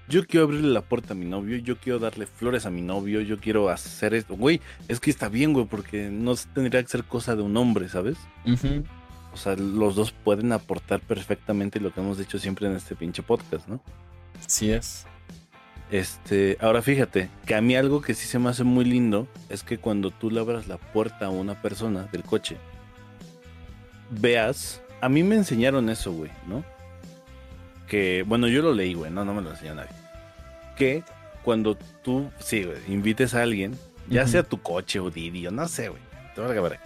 yo quiero abrirle la puerta a mi novio, yo quiero darle flores a mi novio, yo quiero hacer esto. Güey, es que está bien, güey, porque no tendría que ser cosa de un hombre, ¿sabes? O sea, los dos pueden aportar perfectamente lo que hemos dicho siempre en este pinche podcast, ¿no? Sí es. Este, ahora fíjate, que a mí algo que sí se me hace muy lindo es que cuando tú le abras la puerta a una persona del coche, veas, a mí me enseñaron eso, güey, ¿no? Que, bueno, yo lo leí, güey, no, no me lo enseñó nadie. Que cuando tú, sí, güey, invites a alguien, ya sea tu coche o Didi, o no sé, güey, te valga ver.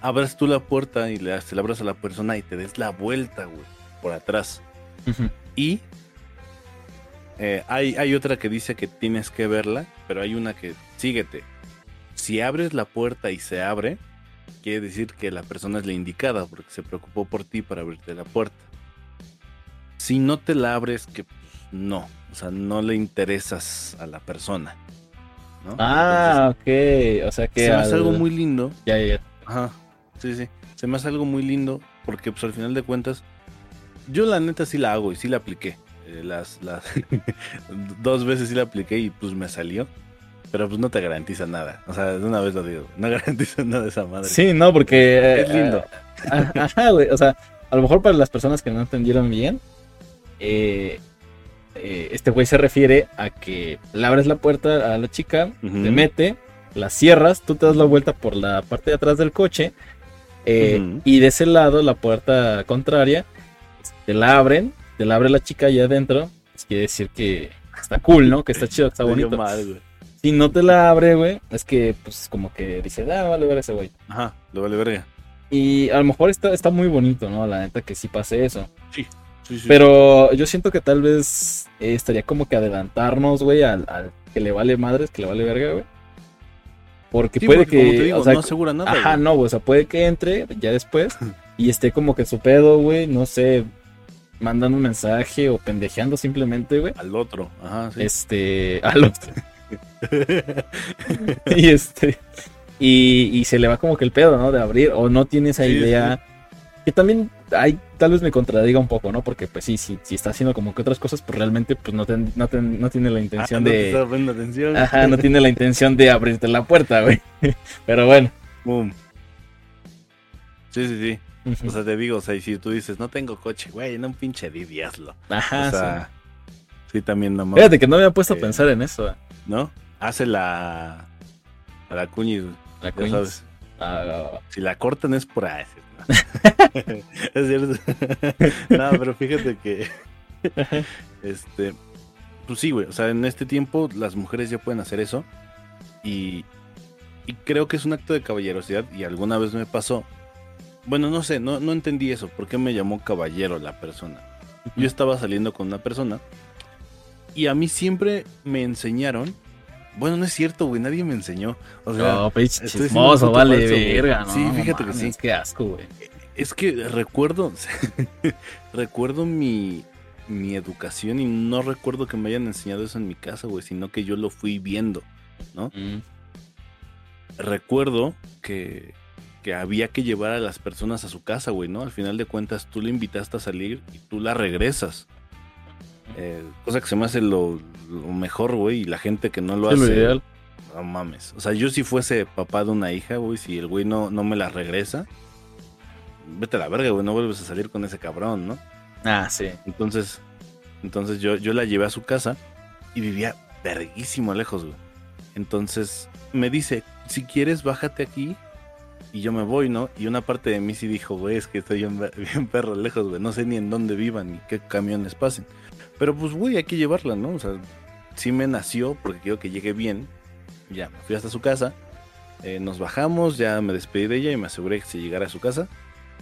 Abras tú la puerta y le, la abras a la persona y te des la vuelta, güey, por atrás. Y eh, hay, hay otra que dice que tienes que verla, pero hay una que síguete. Si abres la puerta y se abre, quiere decir que la persona es la indicada porque se preocupó por ti para abrirte la puerta. Si no te la abres, que pues, no, o sea, no le interesas a la persona. ¿no? Ah, ok. O sea que. se me hace al- algo muy lindo Ya, ya, ya. Ajá, sí, sí. Se me hace algo muy lindo porque pues al final de cuentas yo la neta sí la hago y sí la apliqué. Eh, las las dos veces sí la apliqué y pues me salió. Pero pues no te garantiza nada. O sea, de una vez lo digo, no garantiza nada esa madre. Sí, no, porque. Es lindo. ah, Ajá, güey. O sea, a lo mejor para las personas que no entendieron bien, eh, eh, este güey se refiere a que le abres la puerta a la chica, te mete la cierras, tú te das la vuelta por la parte de atrás del coche eh, y de ese lado, la puerta contraria, te la abren, te la abre la chica allá adentro, pues quiere decir que está cool, ¿no? Que está chido, que está bonito. mal. Si no te la abre, güey, es que pues como que dice, ah, vale ver ese güey. Ajá, lo vale verga. Y a lo mejor está, está muy bonito, ¿no? La neta que sí pase eso. Sí, sí, sí. Pero yo siento que tal vez eh, estaría como que adelantarnos, güey, al, al que le vale madres, que le vale verga, güey. Porque Sí, puede porque, que. como te digo, o sea, no asegura nada. ajá, güey. no, güey, o sea, puede que entre ya después y esté como que su pedo, güey, no sé, mandando un mensaje o pendejeando simplemente, güey. Al otro, ajá, sí. Este. Al otro. y este. Y, y se le va como que el pedo, ¿no? De abrir, o no tiene esa Sí, idea. Que también hay, tal vez me contradiga un poco, ¿no? Porque pues sí, sí, si está haciendo como que otras cosas, pues realmente pues no, ten- no, ten- no tiene la Ah, intención no te de... estaba poniendo atención. Ajá, no tiene la intención de abrirte la puerta, güey. Pero bueno. Boom. Sí, sí, sí. O sea, te digo, o sea, y si tú dices, no tengo coche, güey, no un pinche Didi, hazlo. Ajá, o sea, sí, también no sí. mames, Fíjate que no me había puesto a Eh, pensar en eso. eh. ¿no? Hace la... A la cuñis, La sabes. Ah, Si la cortan es por ahí. es cierto. no, pero fíjate que... este... Pues sí, güey. O sea, en este tiempo las mujeres ya pueden hacer eso. Y, y creo que es un acto de caballerosidad. Y alguna vez me pasó. Bueno, no sé, no, no entendí eso. ¿Por qué me llamó caballero la persona? Yo estaba saliendo con una persona. Y a mí siempre me enseñaron. Bueno, no es cierto, güey. Nadie me enseñó. O sea, no, pinche chismoso, vale, falso, verga, ¿no? Sí, no fíjate que sí. Qué asco, güey. Es que recuerdo, recuerdo mi, mi educación y no recuerdo que me hayan enseñado eso en mi casa, güey, sino que yo lo fui viendo. Mm. Recuerdo que, que había que llevar a las personas a su casa, güey, ¿no? Al final de cuentas tú le invitaste a salir y tú la regresas. Eh, cosa que se me hace lo, lo mejor, güey, y la gente que no lo Sí, lo hace, ideal. no mames. O sea, yo si fuese papá de una hija, güey, si el güey no, no me la regresa, vete a la verga, güey, no vuelves a salir con ese cabrón, ¿no? Ah, sí. Entonces, entonces yo, yo la llevé a su casa y vivía verguísimo lejos, güey. Entonces me dice, si quieres, bájate aquí y yo me voy, ¿no? Y una parte de mí sí dijo, güey, es que estoy bien, bien perro lejos, güey. No sé ni en dónde vivan ni qué camiones pasen. Pero pues, güey, hay que llevarla, ¿no? O sea, sí me nació porque quiero que llegue bien. Ya, me fui hasta su casa. eh, nos bajamos, ya me despedí de ella y me aseguré que se llegara a su casa.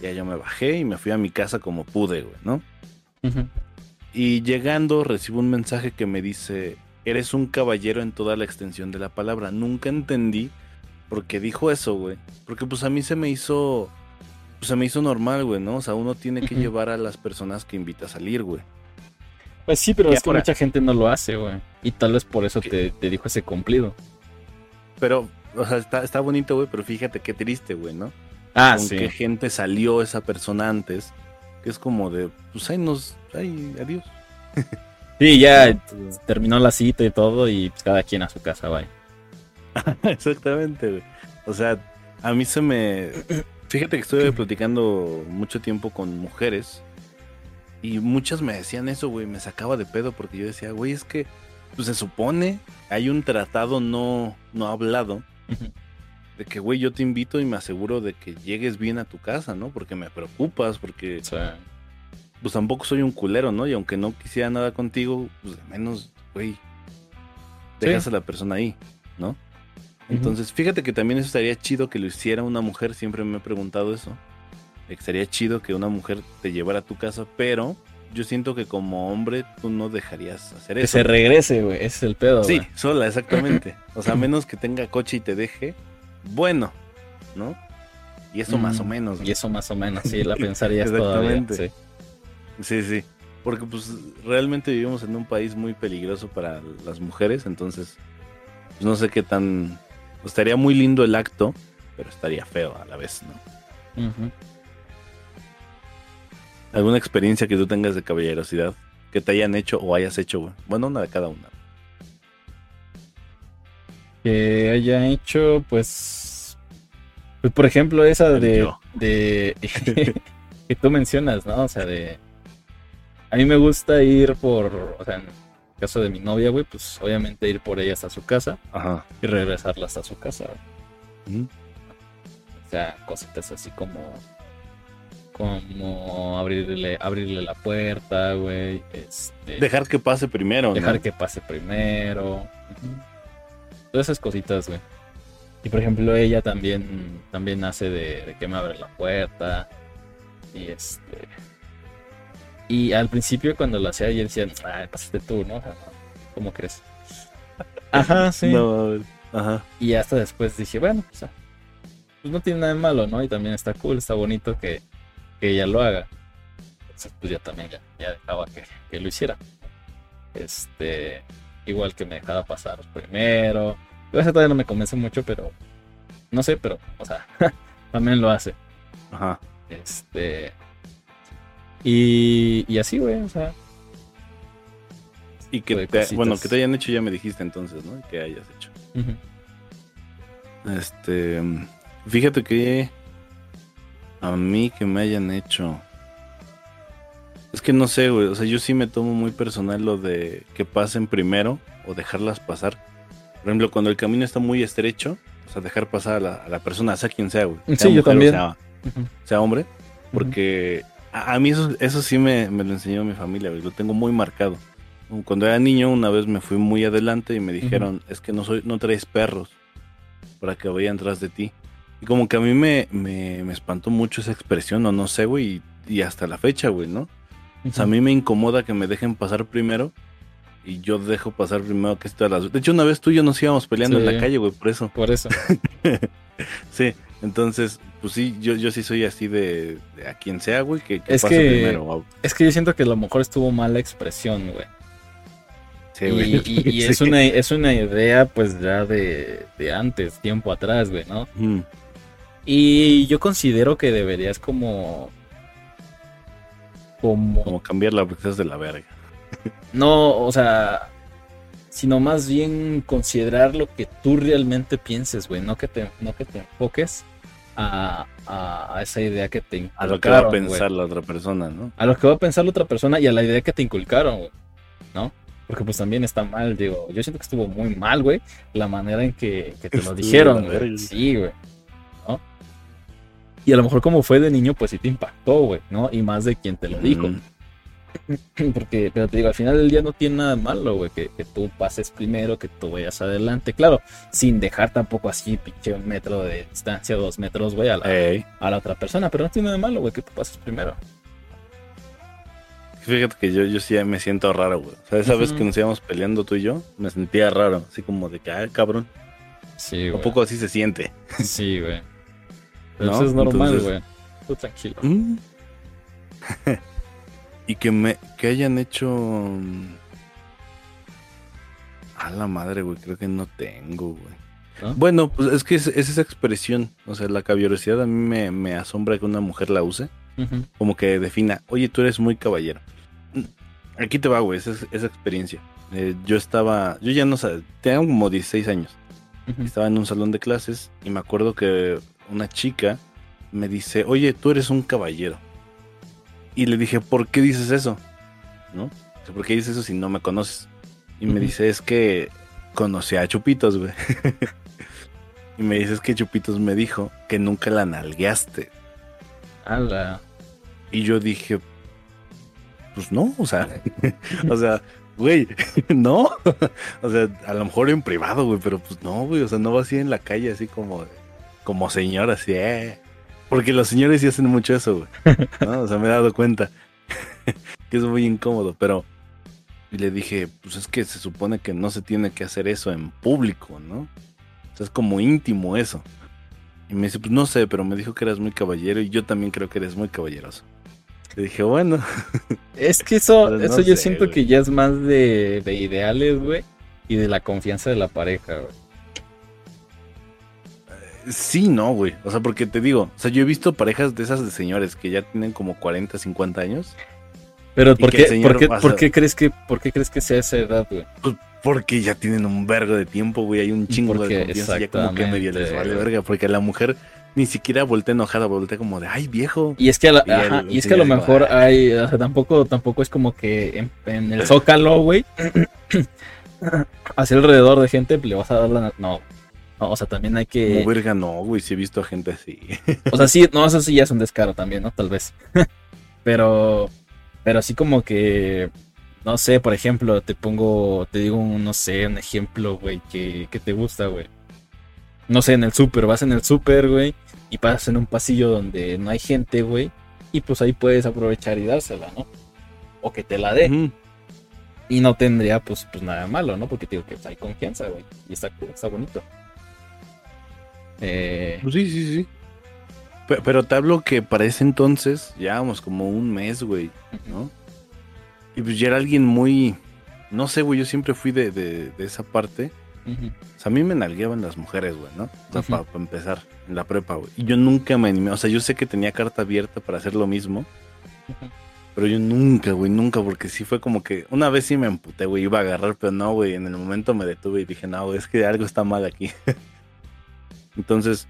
Ya yo me bajé y me fui a mi casa como pude, güey, ¿no? Y llegando recibo un mensaje que me dice, eres un caballero en toda la extensión de la palabra. Nunca entendí por qué dijo eso, güey. Porque pues a mí se me hizo, pues, se me hizo normal, güey, ¿no? O sea, uno tiene que llevar a las personas que invita a salir, güey. Pues sí, pero Y es que mucha gente no lo hace, güey. Y tal vez por eso te, te dijo ese cumplido. Pero, o sea, está, está bonito, güey, pero fíjate qué triste, güey, ¿no? Ah, Con sí. qué gente salió esa persona antes, que es como de, pues ahí nos, ay, adiós. Sí, ya terminó la cita y todo y pues, cada quien a su casa, vaya. Exactamente, güey. O sea, a mí se me... Fíjate que estuve platicando mucho tiempo con mujeres y muchas me decían eso, güey. Me sacaba de pedo porque yo decía, güey, es que pues, se supone, hay un tratado no, no hablado de que, güey, yo te invito y me aseguro de que llegues bien a tu casa, ¿no? Porque me preocupas, porque sea, pues tampoco soy un culero, ¿no? Y aunque no quisiera nada contigo, pues de menos, güey, dejas Sí. a la persona ahí, ¿no? Entonces, fíjate que también eso estaría chido que lo hiciera una mujer, siempre me he preguntado eso. que Estaría chido que una mujer te llevara a tu casa, pero yo siento que como hombre tú no dejarías hacer que eso. se regrese, güey. Ese es el pedo, Sí, sola, exactamente. O sea, menos que tenga coche y te deje, bueno, ¿no? Y eso más o Mm, menos. ¿no? Y eso más o menos, sí, la pensarías todavía. Exactamente. Sí. Sí, sí. Porque pues realmente vivimos en un país muy peligroso para las mujeres, entonces pues, no sé qué tan... Estaría muy lindo el acto, pero estaría feo a la vez, ¿no? Ujú. ¿Alguna experiencia que tú tengas de caballerosidad que te hayan hecho o hayas hecho, güey? Bueno, una de cada una. Que haya hecho, pues. Pues por ejemplo, esa El de. yo. de que tú mencionas, ¿no? O sea, de. A mí me gusta ir por. O sea, caso de mi novia, güey, pues obviamente ir por ella hasta su casa Ajá. y regresarla hasta su casa, güey. O sea, cositas así como. Como abrirle, abrirle la puerta, güey. Este, Dejar que pase primero. ¿no? dejar que pase primero. Todas esas cositas, güey. Y por ejemplo, ella también, también hace de, de que me abre la puerta. Y este. Y al principio, cuando lo hacía, ella decía, ah, pasaste tú, ¿no? O sea, ¿Cómo crees? Ajá, sí. No, ajá. Y hasta después dije, bueno, o sea, pues no tiene nada de malo, ¿no? Y también está cool, está bonito que, que ella lo haga. Entonces, pues ya también ya, ya dejaba que, que lo hiciera. Este, igual que me dejaba pasar primero. Yo ese todavía no me convence mucho, pero no sé, pero, o sea, también lo hace. Ajá. Este, y, y así, güey, o sea, Y que te, bueno, que te hayan hecho ya me dijiste entonces, ¿no? Que hayas hecho. Este, fíjate que a mí que me hayan hecho. Es que no sé, güey. O sea, yo sí me tomo muy personal lo de que pasen primero o dejarlas pasar. Por ejemplo, cuando el camino está muy estrecho, o sea, dejar pasar a la, a la persona, sea quien sea, güey. Sí, Sea yo mujer o también. Sea, Ujú. sea hombre. Porque a, a mí eso, eso sí me, me lo enseñó mi familia, güey. Lo tengo muy marcado. Cuando era niño, una vez me fui muy adelante y me dijeron, es que no soy, no traes perros para que vayan tras de ti. Y como que a mí me, me, me espantó mucho esa expresión, o no sé, güey, y, y hasta la fecha, güey, ¿no? O sea, a mí me incomoda que me dejen pasar primero y yo dejo pasar primero que todas las... De hecho, una vez tú y yo nos íbamos peleando en la calle, güey, por eso. Por eso. Sí, entonces, pues sí, yo, yo sí soy así de, de a quien sea, güey, que, que Es pase que- primero. wow. Es que yo siento que a lo mejor estuvo mala expresión, güey. Sí, Y, güey. y- y es, Sí. una, es una idea, pues, ya de, de antes, tiempo atrás, güey, ¿no? Mm, Y yo considero que deberías como... Como... Como cambiarla porque de la verga. No, o sea... Sino más bien considerar lo que tú realmente pienses, güey. No que te, no que te enfoques a, a- a esa idea que te A lo que va a inculcaron, güey. pensar la otra persona, ¿no? a lo que va a pensar la otra persona y a la idea que te inculcaron, güey, ¿no? Porque pues también está mal, digo, yo siento que estuvo muy mal, güey, la manera en que, que te lo dijeron, güey. Sí, güey. Y a lo mejor como fue de niño, pues sí te impactó, güey, ¿no? Y más de quien te lo dijo. Mm, Porque, pero te digo, al final del día no tiene nada de malo, güey, que, que tú pases primero, que tú vayas adelante. Claro, sin dejar tampoco así, pinche un metro de distancia, dos metros, güey, a la, ey. a la otra persona. Pero no tiene nada de malo, güey, que tú pases primero. Fíjate que yo, yo sí me siento raro, güey. O sea, esa vez que nos íbamos peleando tú y yo, me sentía raro. Así como de que, ah, cabrón. Sí, Un güey. poco así se siente. Sí, güey. Pero ¿No? eso es normal, Entonces- güey. Tú tranquilo. Mm. y que me que hayan hecho mm, a la madre, güey, creo que no tengo, güey. ¿No? Bueno, pues es que es, es esa expresión, o sea, la caballerosidad a mí me, me asombra que una mujer la use, como que defina, oye, tú eres muy caballero. Mm, Aquí te va, güey, esa, esa experiencia. Eh, yo estaba, yo ya no sé, tenía como 16 años. Estaba en un salón de clases y me acuerdo que una chica me dice, oye, tú eres un caballero. Y le dije, ¿por qué dices eso? ¿No? ¿Por qué dices eso si no me conoces? Y me dice, es que conocí a Chupitos, güey. y me dice, es que Chupitos me dijo que nunca la nalgueaste. Ala. Y yo dije, pues no, o sea, o sea, güey, no. o sea, a lo mejor en privado, güey, pero pues no, güey, o sea, no va así en la calle, así como, como señora, así, eh. Porque los señores sí hacen mucho eso, güey. ¿no? O sea, me he dado cuenta que es muy incómodo, pero y le dije, pues es que se supone que no se tiene que hacer eso en público, ¿no? O sea, es como íntimo eso. Y me dice, pues no sé, pero me dijo que eras muy caballero y yo también creo que eres muy caballeroso. Le dije, bueno, Es que eso, Pues no eso yo sé, siento güey. que ya es más de, de ideales, güey. Y de la confianza de la pareja, güey. Sí, no, güey. O sea, porque te digo, o sea, yo he visto parejas de esas de señores que ya tienen como 40, 50 años. Pero ¿por qué, por, qué, pasa- por qué crees que, por qué crees que sea esa edad, güey? Pues porque ya tienen un vergo de tiempo, güey. Hay un chingo Porque de confianza. Ya como que medio les vale verga. Porque a la mujer ni siquiera volteé enojada, volteé como de, ay, viejo. Y es que a, la- Y ajá, y es que a lo mejor "Ay". hay, o sea, tampoco, tampoco es como que en, en el Zócalo, güey, hacia alrededor de gente le vas a dar la... No, o sea, también hay que... Como verga, no, güey, sí he visto a gente así. O sea, sí, no, eso sí ya es un descaro también, ¿no? Tal vez. pero, pero así como que, no sé, por ejemplo, te pongo, te digo, un, no sé, un ejemplo, güey, que, que te gusta, güey. No sé, en el súper, vas en el súper, güey, y pasas en un pasillo donde no hay gente, güey, y pues ahí puedes aprovechar y dársela, ¿no? O que te la dé. Y no tendría, pues, pues nada malo, ¿no? Porque te digo que pues, hay confianza, güey, y está, está bonito. Eh, Pues sí, sí, sí. Pe- Pero, te hablo que para ese entonces, llevábamos como un mes, güey, ¿no? Y pues ya era alguien muy, no sé, güey, yo siempre fui de, de- de esa parte. O sea, a mí me nalgueaban las mujeres, güey, ¿no? O sea, para empezar, en la prepa, güey. Y yo nunca me animé, o sea, yo sé que tenía carta abierta para hacer lo mismo, pero yo nunca, güey, nunca, porque sí fue como que, una vez sí me emputé, güey, iba a agarrar, pero no, güey, en el momento me detuve y dije, no, güey, es que algo está mal aquí. Entonces,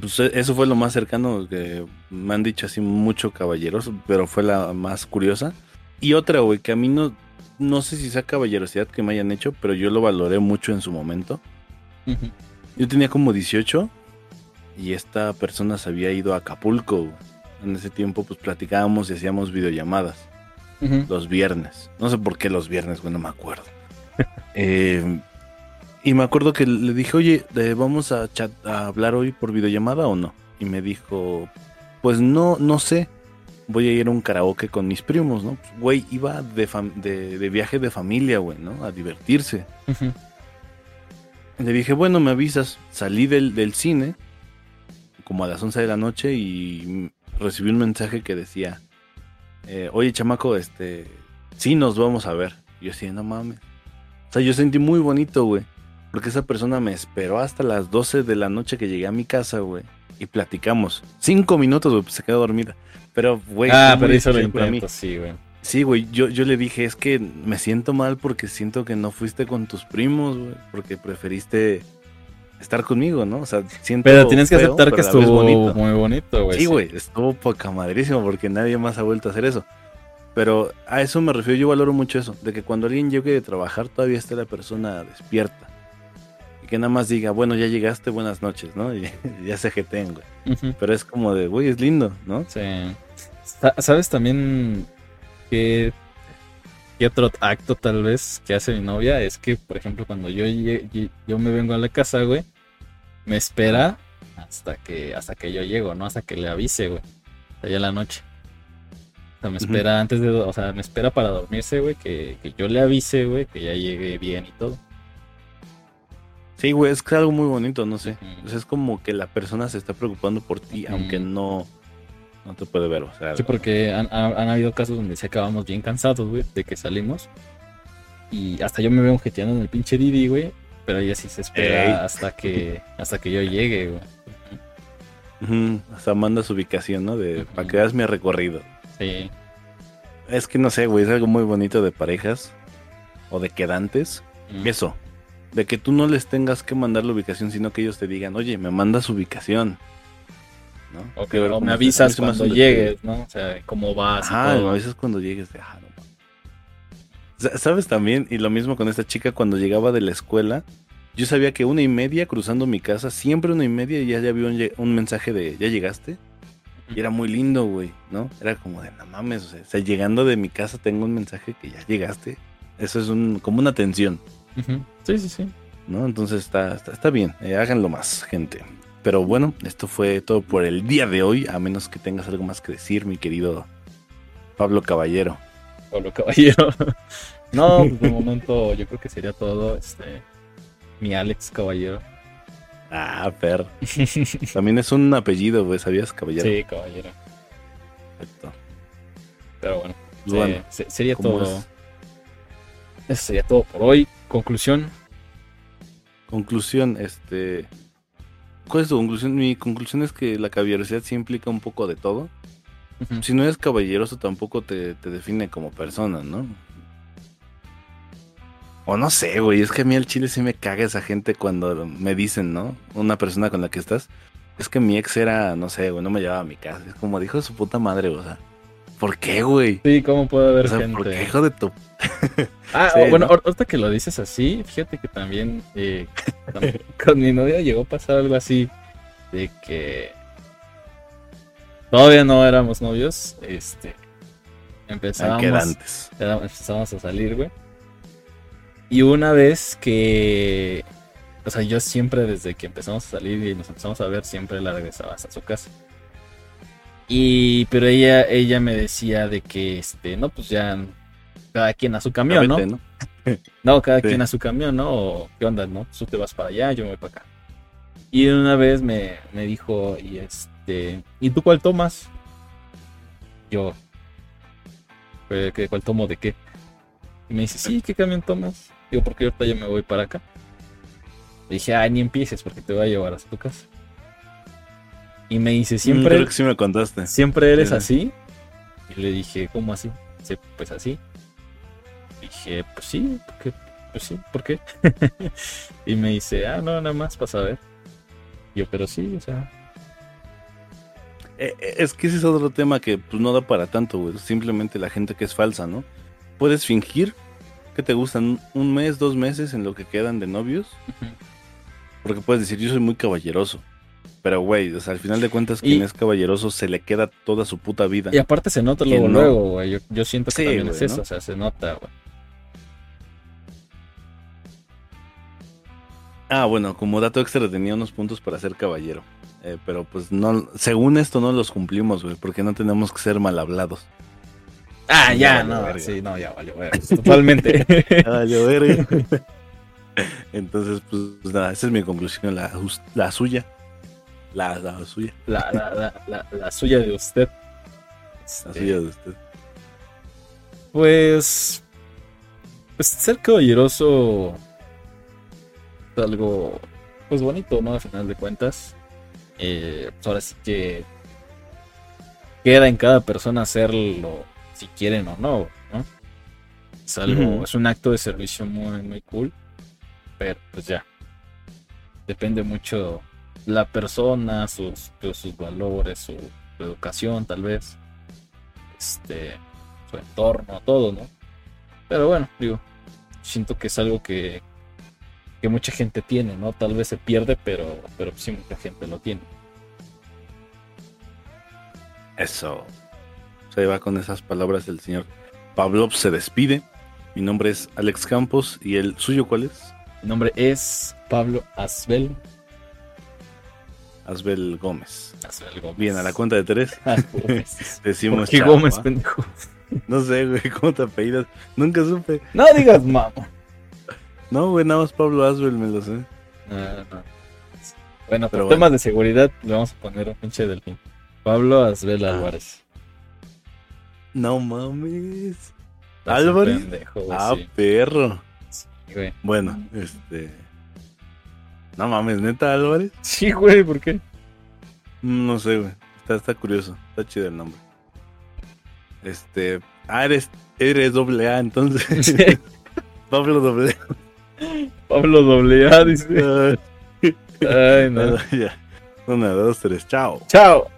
pues e- eso fue lo más cercano que me han dicho así mucho caballeros, pero fue la más curiosa. Y otra, güey, que a mí no, no sé si sea caballerosidad que me hayan hecho, pero yo lo valoré mucho en su momento. Yo tenía como 18 y esta persona se había ido a Acapulco. En ese tiempo pues platicábamos y hacíamos videollamadas los viernes. No sé por qué los viernes, güey, no me acuerdo. Eh, y me acuerdo que le dije, oye, eh, ¿vamos a, chat, a hablar hoy por videollamada o no? Y me dijo, pues no, no sé. Voy a ir a un karaoke con mis primos, ¿no? Pues, Güey, iba de, de, de viaje de familia, güey, ¿no? A divertirse. Le dije, bueno, me avisas. Salí del, del cine como a las 11 de la noche y recibí un mensaje que decía, eh, oye, chamaco, este, sí nos vamos a ver. Y yo así, no mames. O sea, yo sentí muy bonito, güey. Porque esa persona me esperó hasta las 12 de la noche que llegué a mi casa, güey. Y platicamos. Cinco minutos, güey, pues se quedó dormida. Pero, güey, ah, pero el especial para mí. intento, sí, güey. Sí, güey, yo, yo le dije, es que me siento mal porque siento que no fuiste con tus primos, güey, porque preferiste estar conmigo, ¿no? O sea, siento Pero tienes que feo, aceptar que estuvo bonito. muy bonito, güey. Sí, güey, estuvo poca madrísimo porque nadie más ha vuelto a hacer eso. Pero a eso me refiero, yo valoro mucho eso, de que cuando alguien llegue de trabajar todavía esté la persona despierta. Que nada más diga, bueno, ya llegaste, buenas noches, ¿no? Y ya se jeteen, güey. Pero es como de, güey, es lindo, ¿no? Sí. Sa- ¿Sabes también qué, qué otro acto tal vez que hace mi novia? Es que, por ejemplo, cuando yo, yo me vengo a la casa, güey, me espera hasta que, hasta que yo llego, ¿no? Hasta que le avise, güey. Allá en la noche. O sea, me espera antes de, o sea, me espera para dormirse, güey, que, que yo le avise, güey, que ya llegue bien y todo. Sí, güey, es que es algo muy bonito, no sé. O sea, es como que la persona se está preocupando por ti, aunque no, no te puede ver. O sea, Sí, porque han, han- han habido casos donde sí acabamos bien cansados, güey, de que salimos. Y hasta yo me veo jeteando en el pinche Didi, güey. Pero ella sí se espera Ey. hasta que hasta que yo llegue, güey. ujú, hasta manda su ubicación, ¿no? De Ujú. para que veas mi recorrido. Sí. Es que no sé, güey, es algo muy bonito de parejas o de quedantes. Mm. Eso, de que tú no les tengas que mandar la ubicación, sino que ellos te digan, oye, me mandas ubicación. ¿No? O, que, Que ver o me avisas me cuando llegues, ¿no? O sea, cómo vas y Ajá, todo. a veces cuando llegues de, ah, no ¿Sabes también? Y lo mismo con esta chica cuando llegaba de la escuela. Yo sabía que una y media cruzando mi casa, siempre una y media, ya, ya había un, mensaje de, ¿ya llegaste? Y era muy lindo, güey, ¿no? Era como de, no mames, o sea, o sea, llegando de mi casa tengo un mensaje que ya llegaste. Eso es un, como una tensión, Sí, sí, sí. ¿no? Entonces está, está, está bien, eh, háganlo más, gente. Pero bueno, esto fue todo por el día de hoy, a menos que tengas algo más que decir, mi querido Pablo Caballero. Pablo Caballero. no, pues de momento yo creo que sería todo. Este. Mi Alex Caballero. Ah, per. También es un apellido, güey, ¿sabías, caballero? Sí, caballero. Perfecto. Pero bueno. Bueno, eh, se- sería ¿cómo todo. es? Eso sería todo por hoy. Conclusión. Conclusión, este... ¿Cuál es tu conclusión? Mi conclusión es que la caballerosidad sí implica un poco de todo. Si no eres caballeroso tampoco te, te define como persona, ¿no? O no sé, güey, es que a mí al chile sí me caga esa gente cuando me dicen, ¿no? Una persona con la que estás, es que mi ex era, no sé, güey, no me llevaba a mi casa. Es como dijo su puta madre, o sea, ¿por qué, güey? Sí, ¿cómo puede haber O sea, gente? ¿por qué, hijo de tu Ah, Sí, bueno, ¿no? ahor- ahorita que lo dices así, fíjate que también eh, con, mi novia llegó a pasar algo así de que todavía no éramos novios, este era antes? empezábamos a salir, güey. Y una vez que, o sea, yo siempre desde que empezamos a salir y nos empezamos a ver, siempre la regresaba hasta su casa. Y, pero ella, ella me decía de que, este, no, pues ya cada quien a su camión, ¿no? ¿no? No, cada Sí. quien a su camión, ¿no? O, ¿Qué onda, no? Tú te vas para allá, yo me voy para acá. Y una vez me, me dijo, y este, ¿y tú cuál tomas? Yo, "¿Qué- qué- ¿cuál tomo de qué? Y me dice, sí, ¿qué camión tomas? Digo, porque ahorita yo me voy para acá. Le dije, ay, ni empieces porque te voy a llevar hasta tu casa. Y me dice, Mm, siempre, Creo que sí me contaste. ¿Siempre eres Sí. así? Y le dije, ¿cómo así? Dice, pues así. Dije, pues sí, ¿por qué? Pues sí, ¿por qué? y me dice, ah, no, nada más para saber. Yo, pero sí, o sea, Eh, eh, Es que ese es otro tema que pues, no da para tanto, güey. Simplemente la gente que es falsa, ¿no? Puedes fingir que te gustan un mes, dos meses en lo que quedan de novios. Porque puedes decir, yo soy muy caballeroso. Pero, güey, o sea, al final de cuentas, Y- quien es caballeroso se le queda toda su puta vida. Y aparte se nota luego, no. luego, güey. Yo, yo siento que Sí, también es eso, ¿no? o sea, se nota, güey. Ah, bueno, como dato extra tenía unos puntos para ser caballero. Eh, pero pues no, según esto no los cumplimos, güey, porque no tenemos que ser mal hablados. Ah, Ya ya, valió no, verga. sí, no, ya valió, güey. Totalmente. Yo verga. Entonces, pues nada, esa es mi conclusión, la, la suya. La, la suya, la, la, la, suya de usted. la suya de usted. Pues, pues ser caballeroso es algo pues bonito, ¿no? Al final de cuentas. Eh, pues ahora sí que queda en cada persona hacerlo si quieren o no, ¿no? Es algo, es un acto de servicio muy, muy cool. Pero pues ya. Depende mucho la persona, sus, pues, sus valores, su, su educación tal vez. Este su entorno, todo, ¿no? Pero bueno, digo, siento que es algo que, que mucha gente tiene, ¿no? Tal vez se pierde, pero, pero sí mucha gente lo tiene. Eso. Se va con esas palabras del señor Pavlov se despide. Mi nombre es Alex Campos y el suyo, ¿cuál es? Mi nombre es Pablo Asbel. Asbel Gómez. Asbel Gómez. Bien, a la cuenta de tres Ah, Gómez. decimos ¿Por qué Gómez, ¿va? pendejo? No sé, güey, ¿cómo te apellidas? Nunca supe. No digas mamá. No, güey, nada más Pablo Asbel me lo sé. No, no. Bueno, por Pero bueno. temas de seguridad le vamos a poner un pinche delfín. Pablo Asbel Ah. Álvarez. No mames. ¿Álvarez? pendejo, güey, Ah, sí. perro. Sí, güey. Bueno, este. No mames, neta Álvarez. Sí, güey, ¿por qué? Mm, No sé, güey. Está, está curioso. Está chido el nombre. Este. Ah, eres, eres doble A, entonces. Sí. Pablo doble Pablo doble A, dice. A. Ay, no. ya. Una, dos, tres, chao. Chao.